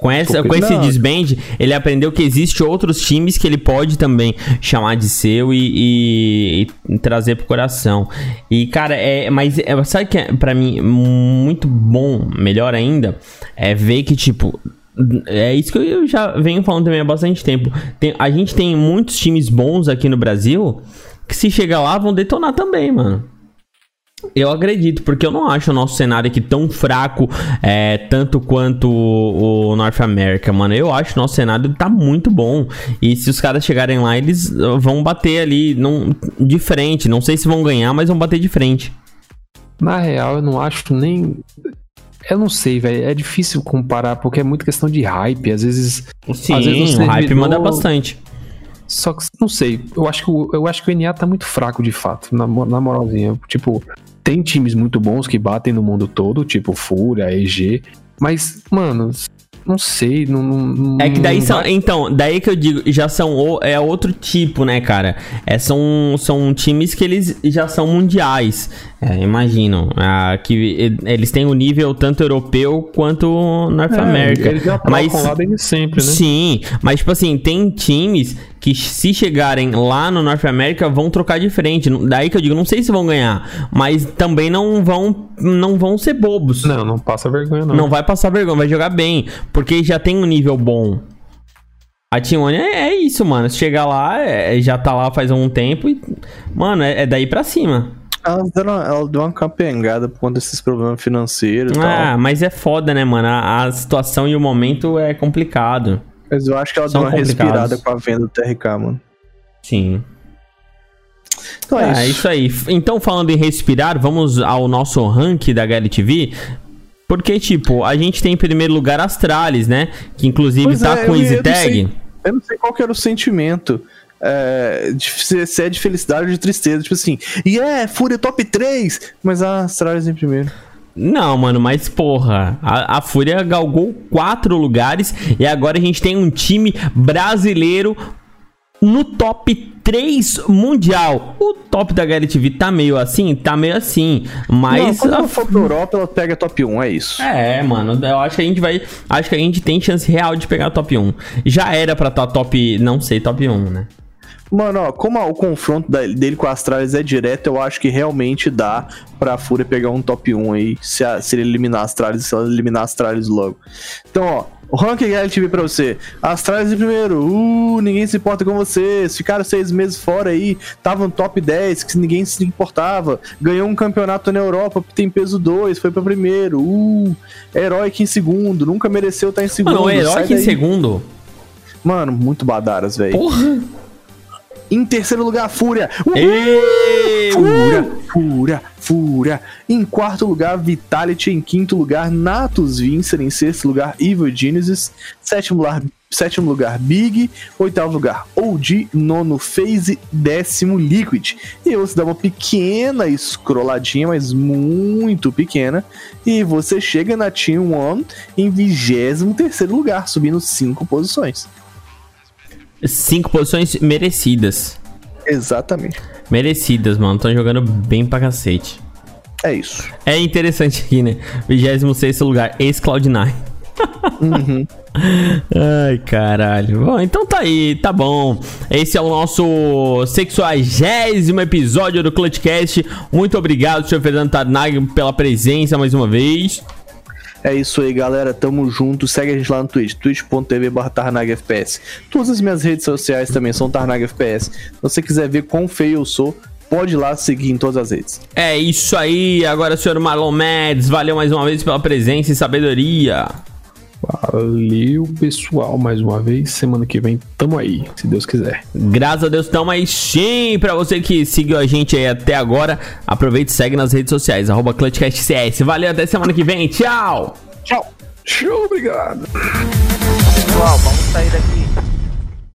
Com, essa, com esse Não. desband, ele aprendeu que existe outros times que ele pode também chamar de seu e, e- e trazer pro coração. E, cara, é, mas é, sabe que é, pra mim muito bom, melhor ainda, é ver que, tipo, é isso que eu já venho falando também há bastante tempo. Tem- a gente tem muitos times bons aqui no Brasil que se chegar lá vão detonar também, mano. Eu acredito, porque eu não acho o nosso cenário aqui tão fraco, é, tanto quanto o, o North America, mano. Eu acho o nosso cenário tá muito bom. E se os caras chegarem lá, eles uh, vão bater ali não, de frente. Não sei se vão ganhar, mas vão bater de frente. Na real, eu não acho nem. Eu não sei, velho. É difícil comparar, porque é muito questão de hype. Às vezes. Sim, Às vezes o hype manda bastante. Só que, não sei. Eu acho que o, eu acho que o NA tá muito fraco, de fato. Na, na moralzinha. Tipo, tem times muito bons que batem no mundo todo, tipo Fúria, EG. Mas, mano, não sei, não. não É que daí são. Então, daí que eu digo, já são. É outro tipo, né, cara? É, são, são times que eles já são mundiais. É, imagino. ah, que eles têm o nível tanto europeu quanto North É, America. Eles já Mas. sempre, né? Sim, mas tipo assim, tem times que se chegarem lá no North America vão trocar de frente. Daí que eu digo, não sei se vão ganhar, mas também não vão não vão ser bobos. Não, não passa vergonha, não. Não vai passar vergonha, vai jogar bem. Porque já tem um nível bom. A T1 é, é isso, mano. Se chegar lá, é- já tá lá faz um tempo e. Mano, é, é daí pra cima. Ela deu uma, ela deu uma capengada por conta desses problemas financeiros e Ah, tal. mas é foda, né, mano? A, a situação e o momento é complicado. Mas eu acho que ela São deu uma respirada com a venda do TRK, mano. Sim. Então é, É, isso. isso aí. Então, falando em respirar, vamos ao nosso rank da HLTV. Porque, tipo, a gente tem em primeiro lugar Astralis, né? Que inclusive Pois tá é, com eu- eu Easy não Tag. sei. Eu não sei qual que era o sentimento. É, de, se é de felicidade ou de tristeza. Tipo assim, e é, Fúria top 3, mas a Astralis em primeiro. Não, mano, mas porra, a, a Fúria galgou quatro lugares e agora a gente tem um time brasileiro no top 3 mundial. O top da HLTV tá meio assim, tá meio assim, Não, mas quando a for pra Europa, ela pega top 1, é isso. É, mano, eu acho que a gente vai. Acho que a gente tem chance real de pegar top 1. Já era pra estar top. Não sei, top 1, né? Mano, ó, como o confronto dele com a Astralis é direto, eu acho que realmente dá pra Fúria pegar um top 1 aí, se, a- se ele eliminar a Astralis, se ela eliminar a Astralis logo. Então, ó, o ranking LTV pra você. Astralis em primeiro, uh, ninguém se importa com vocês, ficaram seis meses fora aí, tava no top 10, que ninguém se importava, ganhou um campeonato na Europa, tem peso 2, foi pra primeiro, uh, Heroic em segundo, nunca mereceu estar em segundo. Mano, o Herói em segundo. Mano, muito badaras, velho. Porra! Em terceiro lugar, Fúria. Fúria, Fúria, Fúria. Em quarto lugar, Vitality. Em quinto lugar, Natus Vincer. Em sexto lugar, Evil Genesis. Sétimo lugar, sétimo lugar Big. Oitavo lugar, OG. Nono, Phase. Décimo, Liquid. E você dá uma pequena scrolladinha, mas muito pequena. E você chega na Team One em vigésimo terceiro lugar, subindo cinco posições. Cinco posições merecidas. Exatamente. Merecidas, mano. Estão jogando bem pra cacete. É isso. É interessante aqui, né? 26 lugar, ex-Cloud9. Uhum. Ai, caralho. Bom, então tá aí, tá bom. Esse é o nosso 60 episódio do Clutchcast. Muito obrigado, senhor Fernando Tarnag, pela presença mais uma vez. É isso aí, galera. Tamo junto. Segue a gente lá no Twitch, twitch.tv tarnagfps. Todas as minhas redes sociais também são tarnagfps. Se você quiser ver quão feio eu sou, pode ir lá seguir em todas as redes. É isso aí. Agora, senhor Marlon Mads, valeu mais uma vez pela presença e sabedoria. Valeu, pessoal, mais uma vez. Semana que vem tamo aí, se Deus quiser. Graças a Deus, tamo aí sim. Pra você que seguiu a gente aí até agora, aproveite e segue nas redes sociais, arroba ClutchCastCS. Valeu, até semana que vem. Tchau! Tchau! Show, obrigado. Pessoal, vamos sair daqui.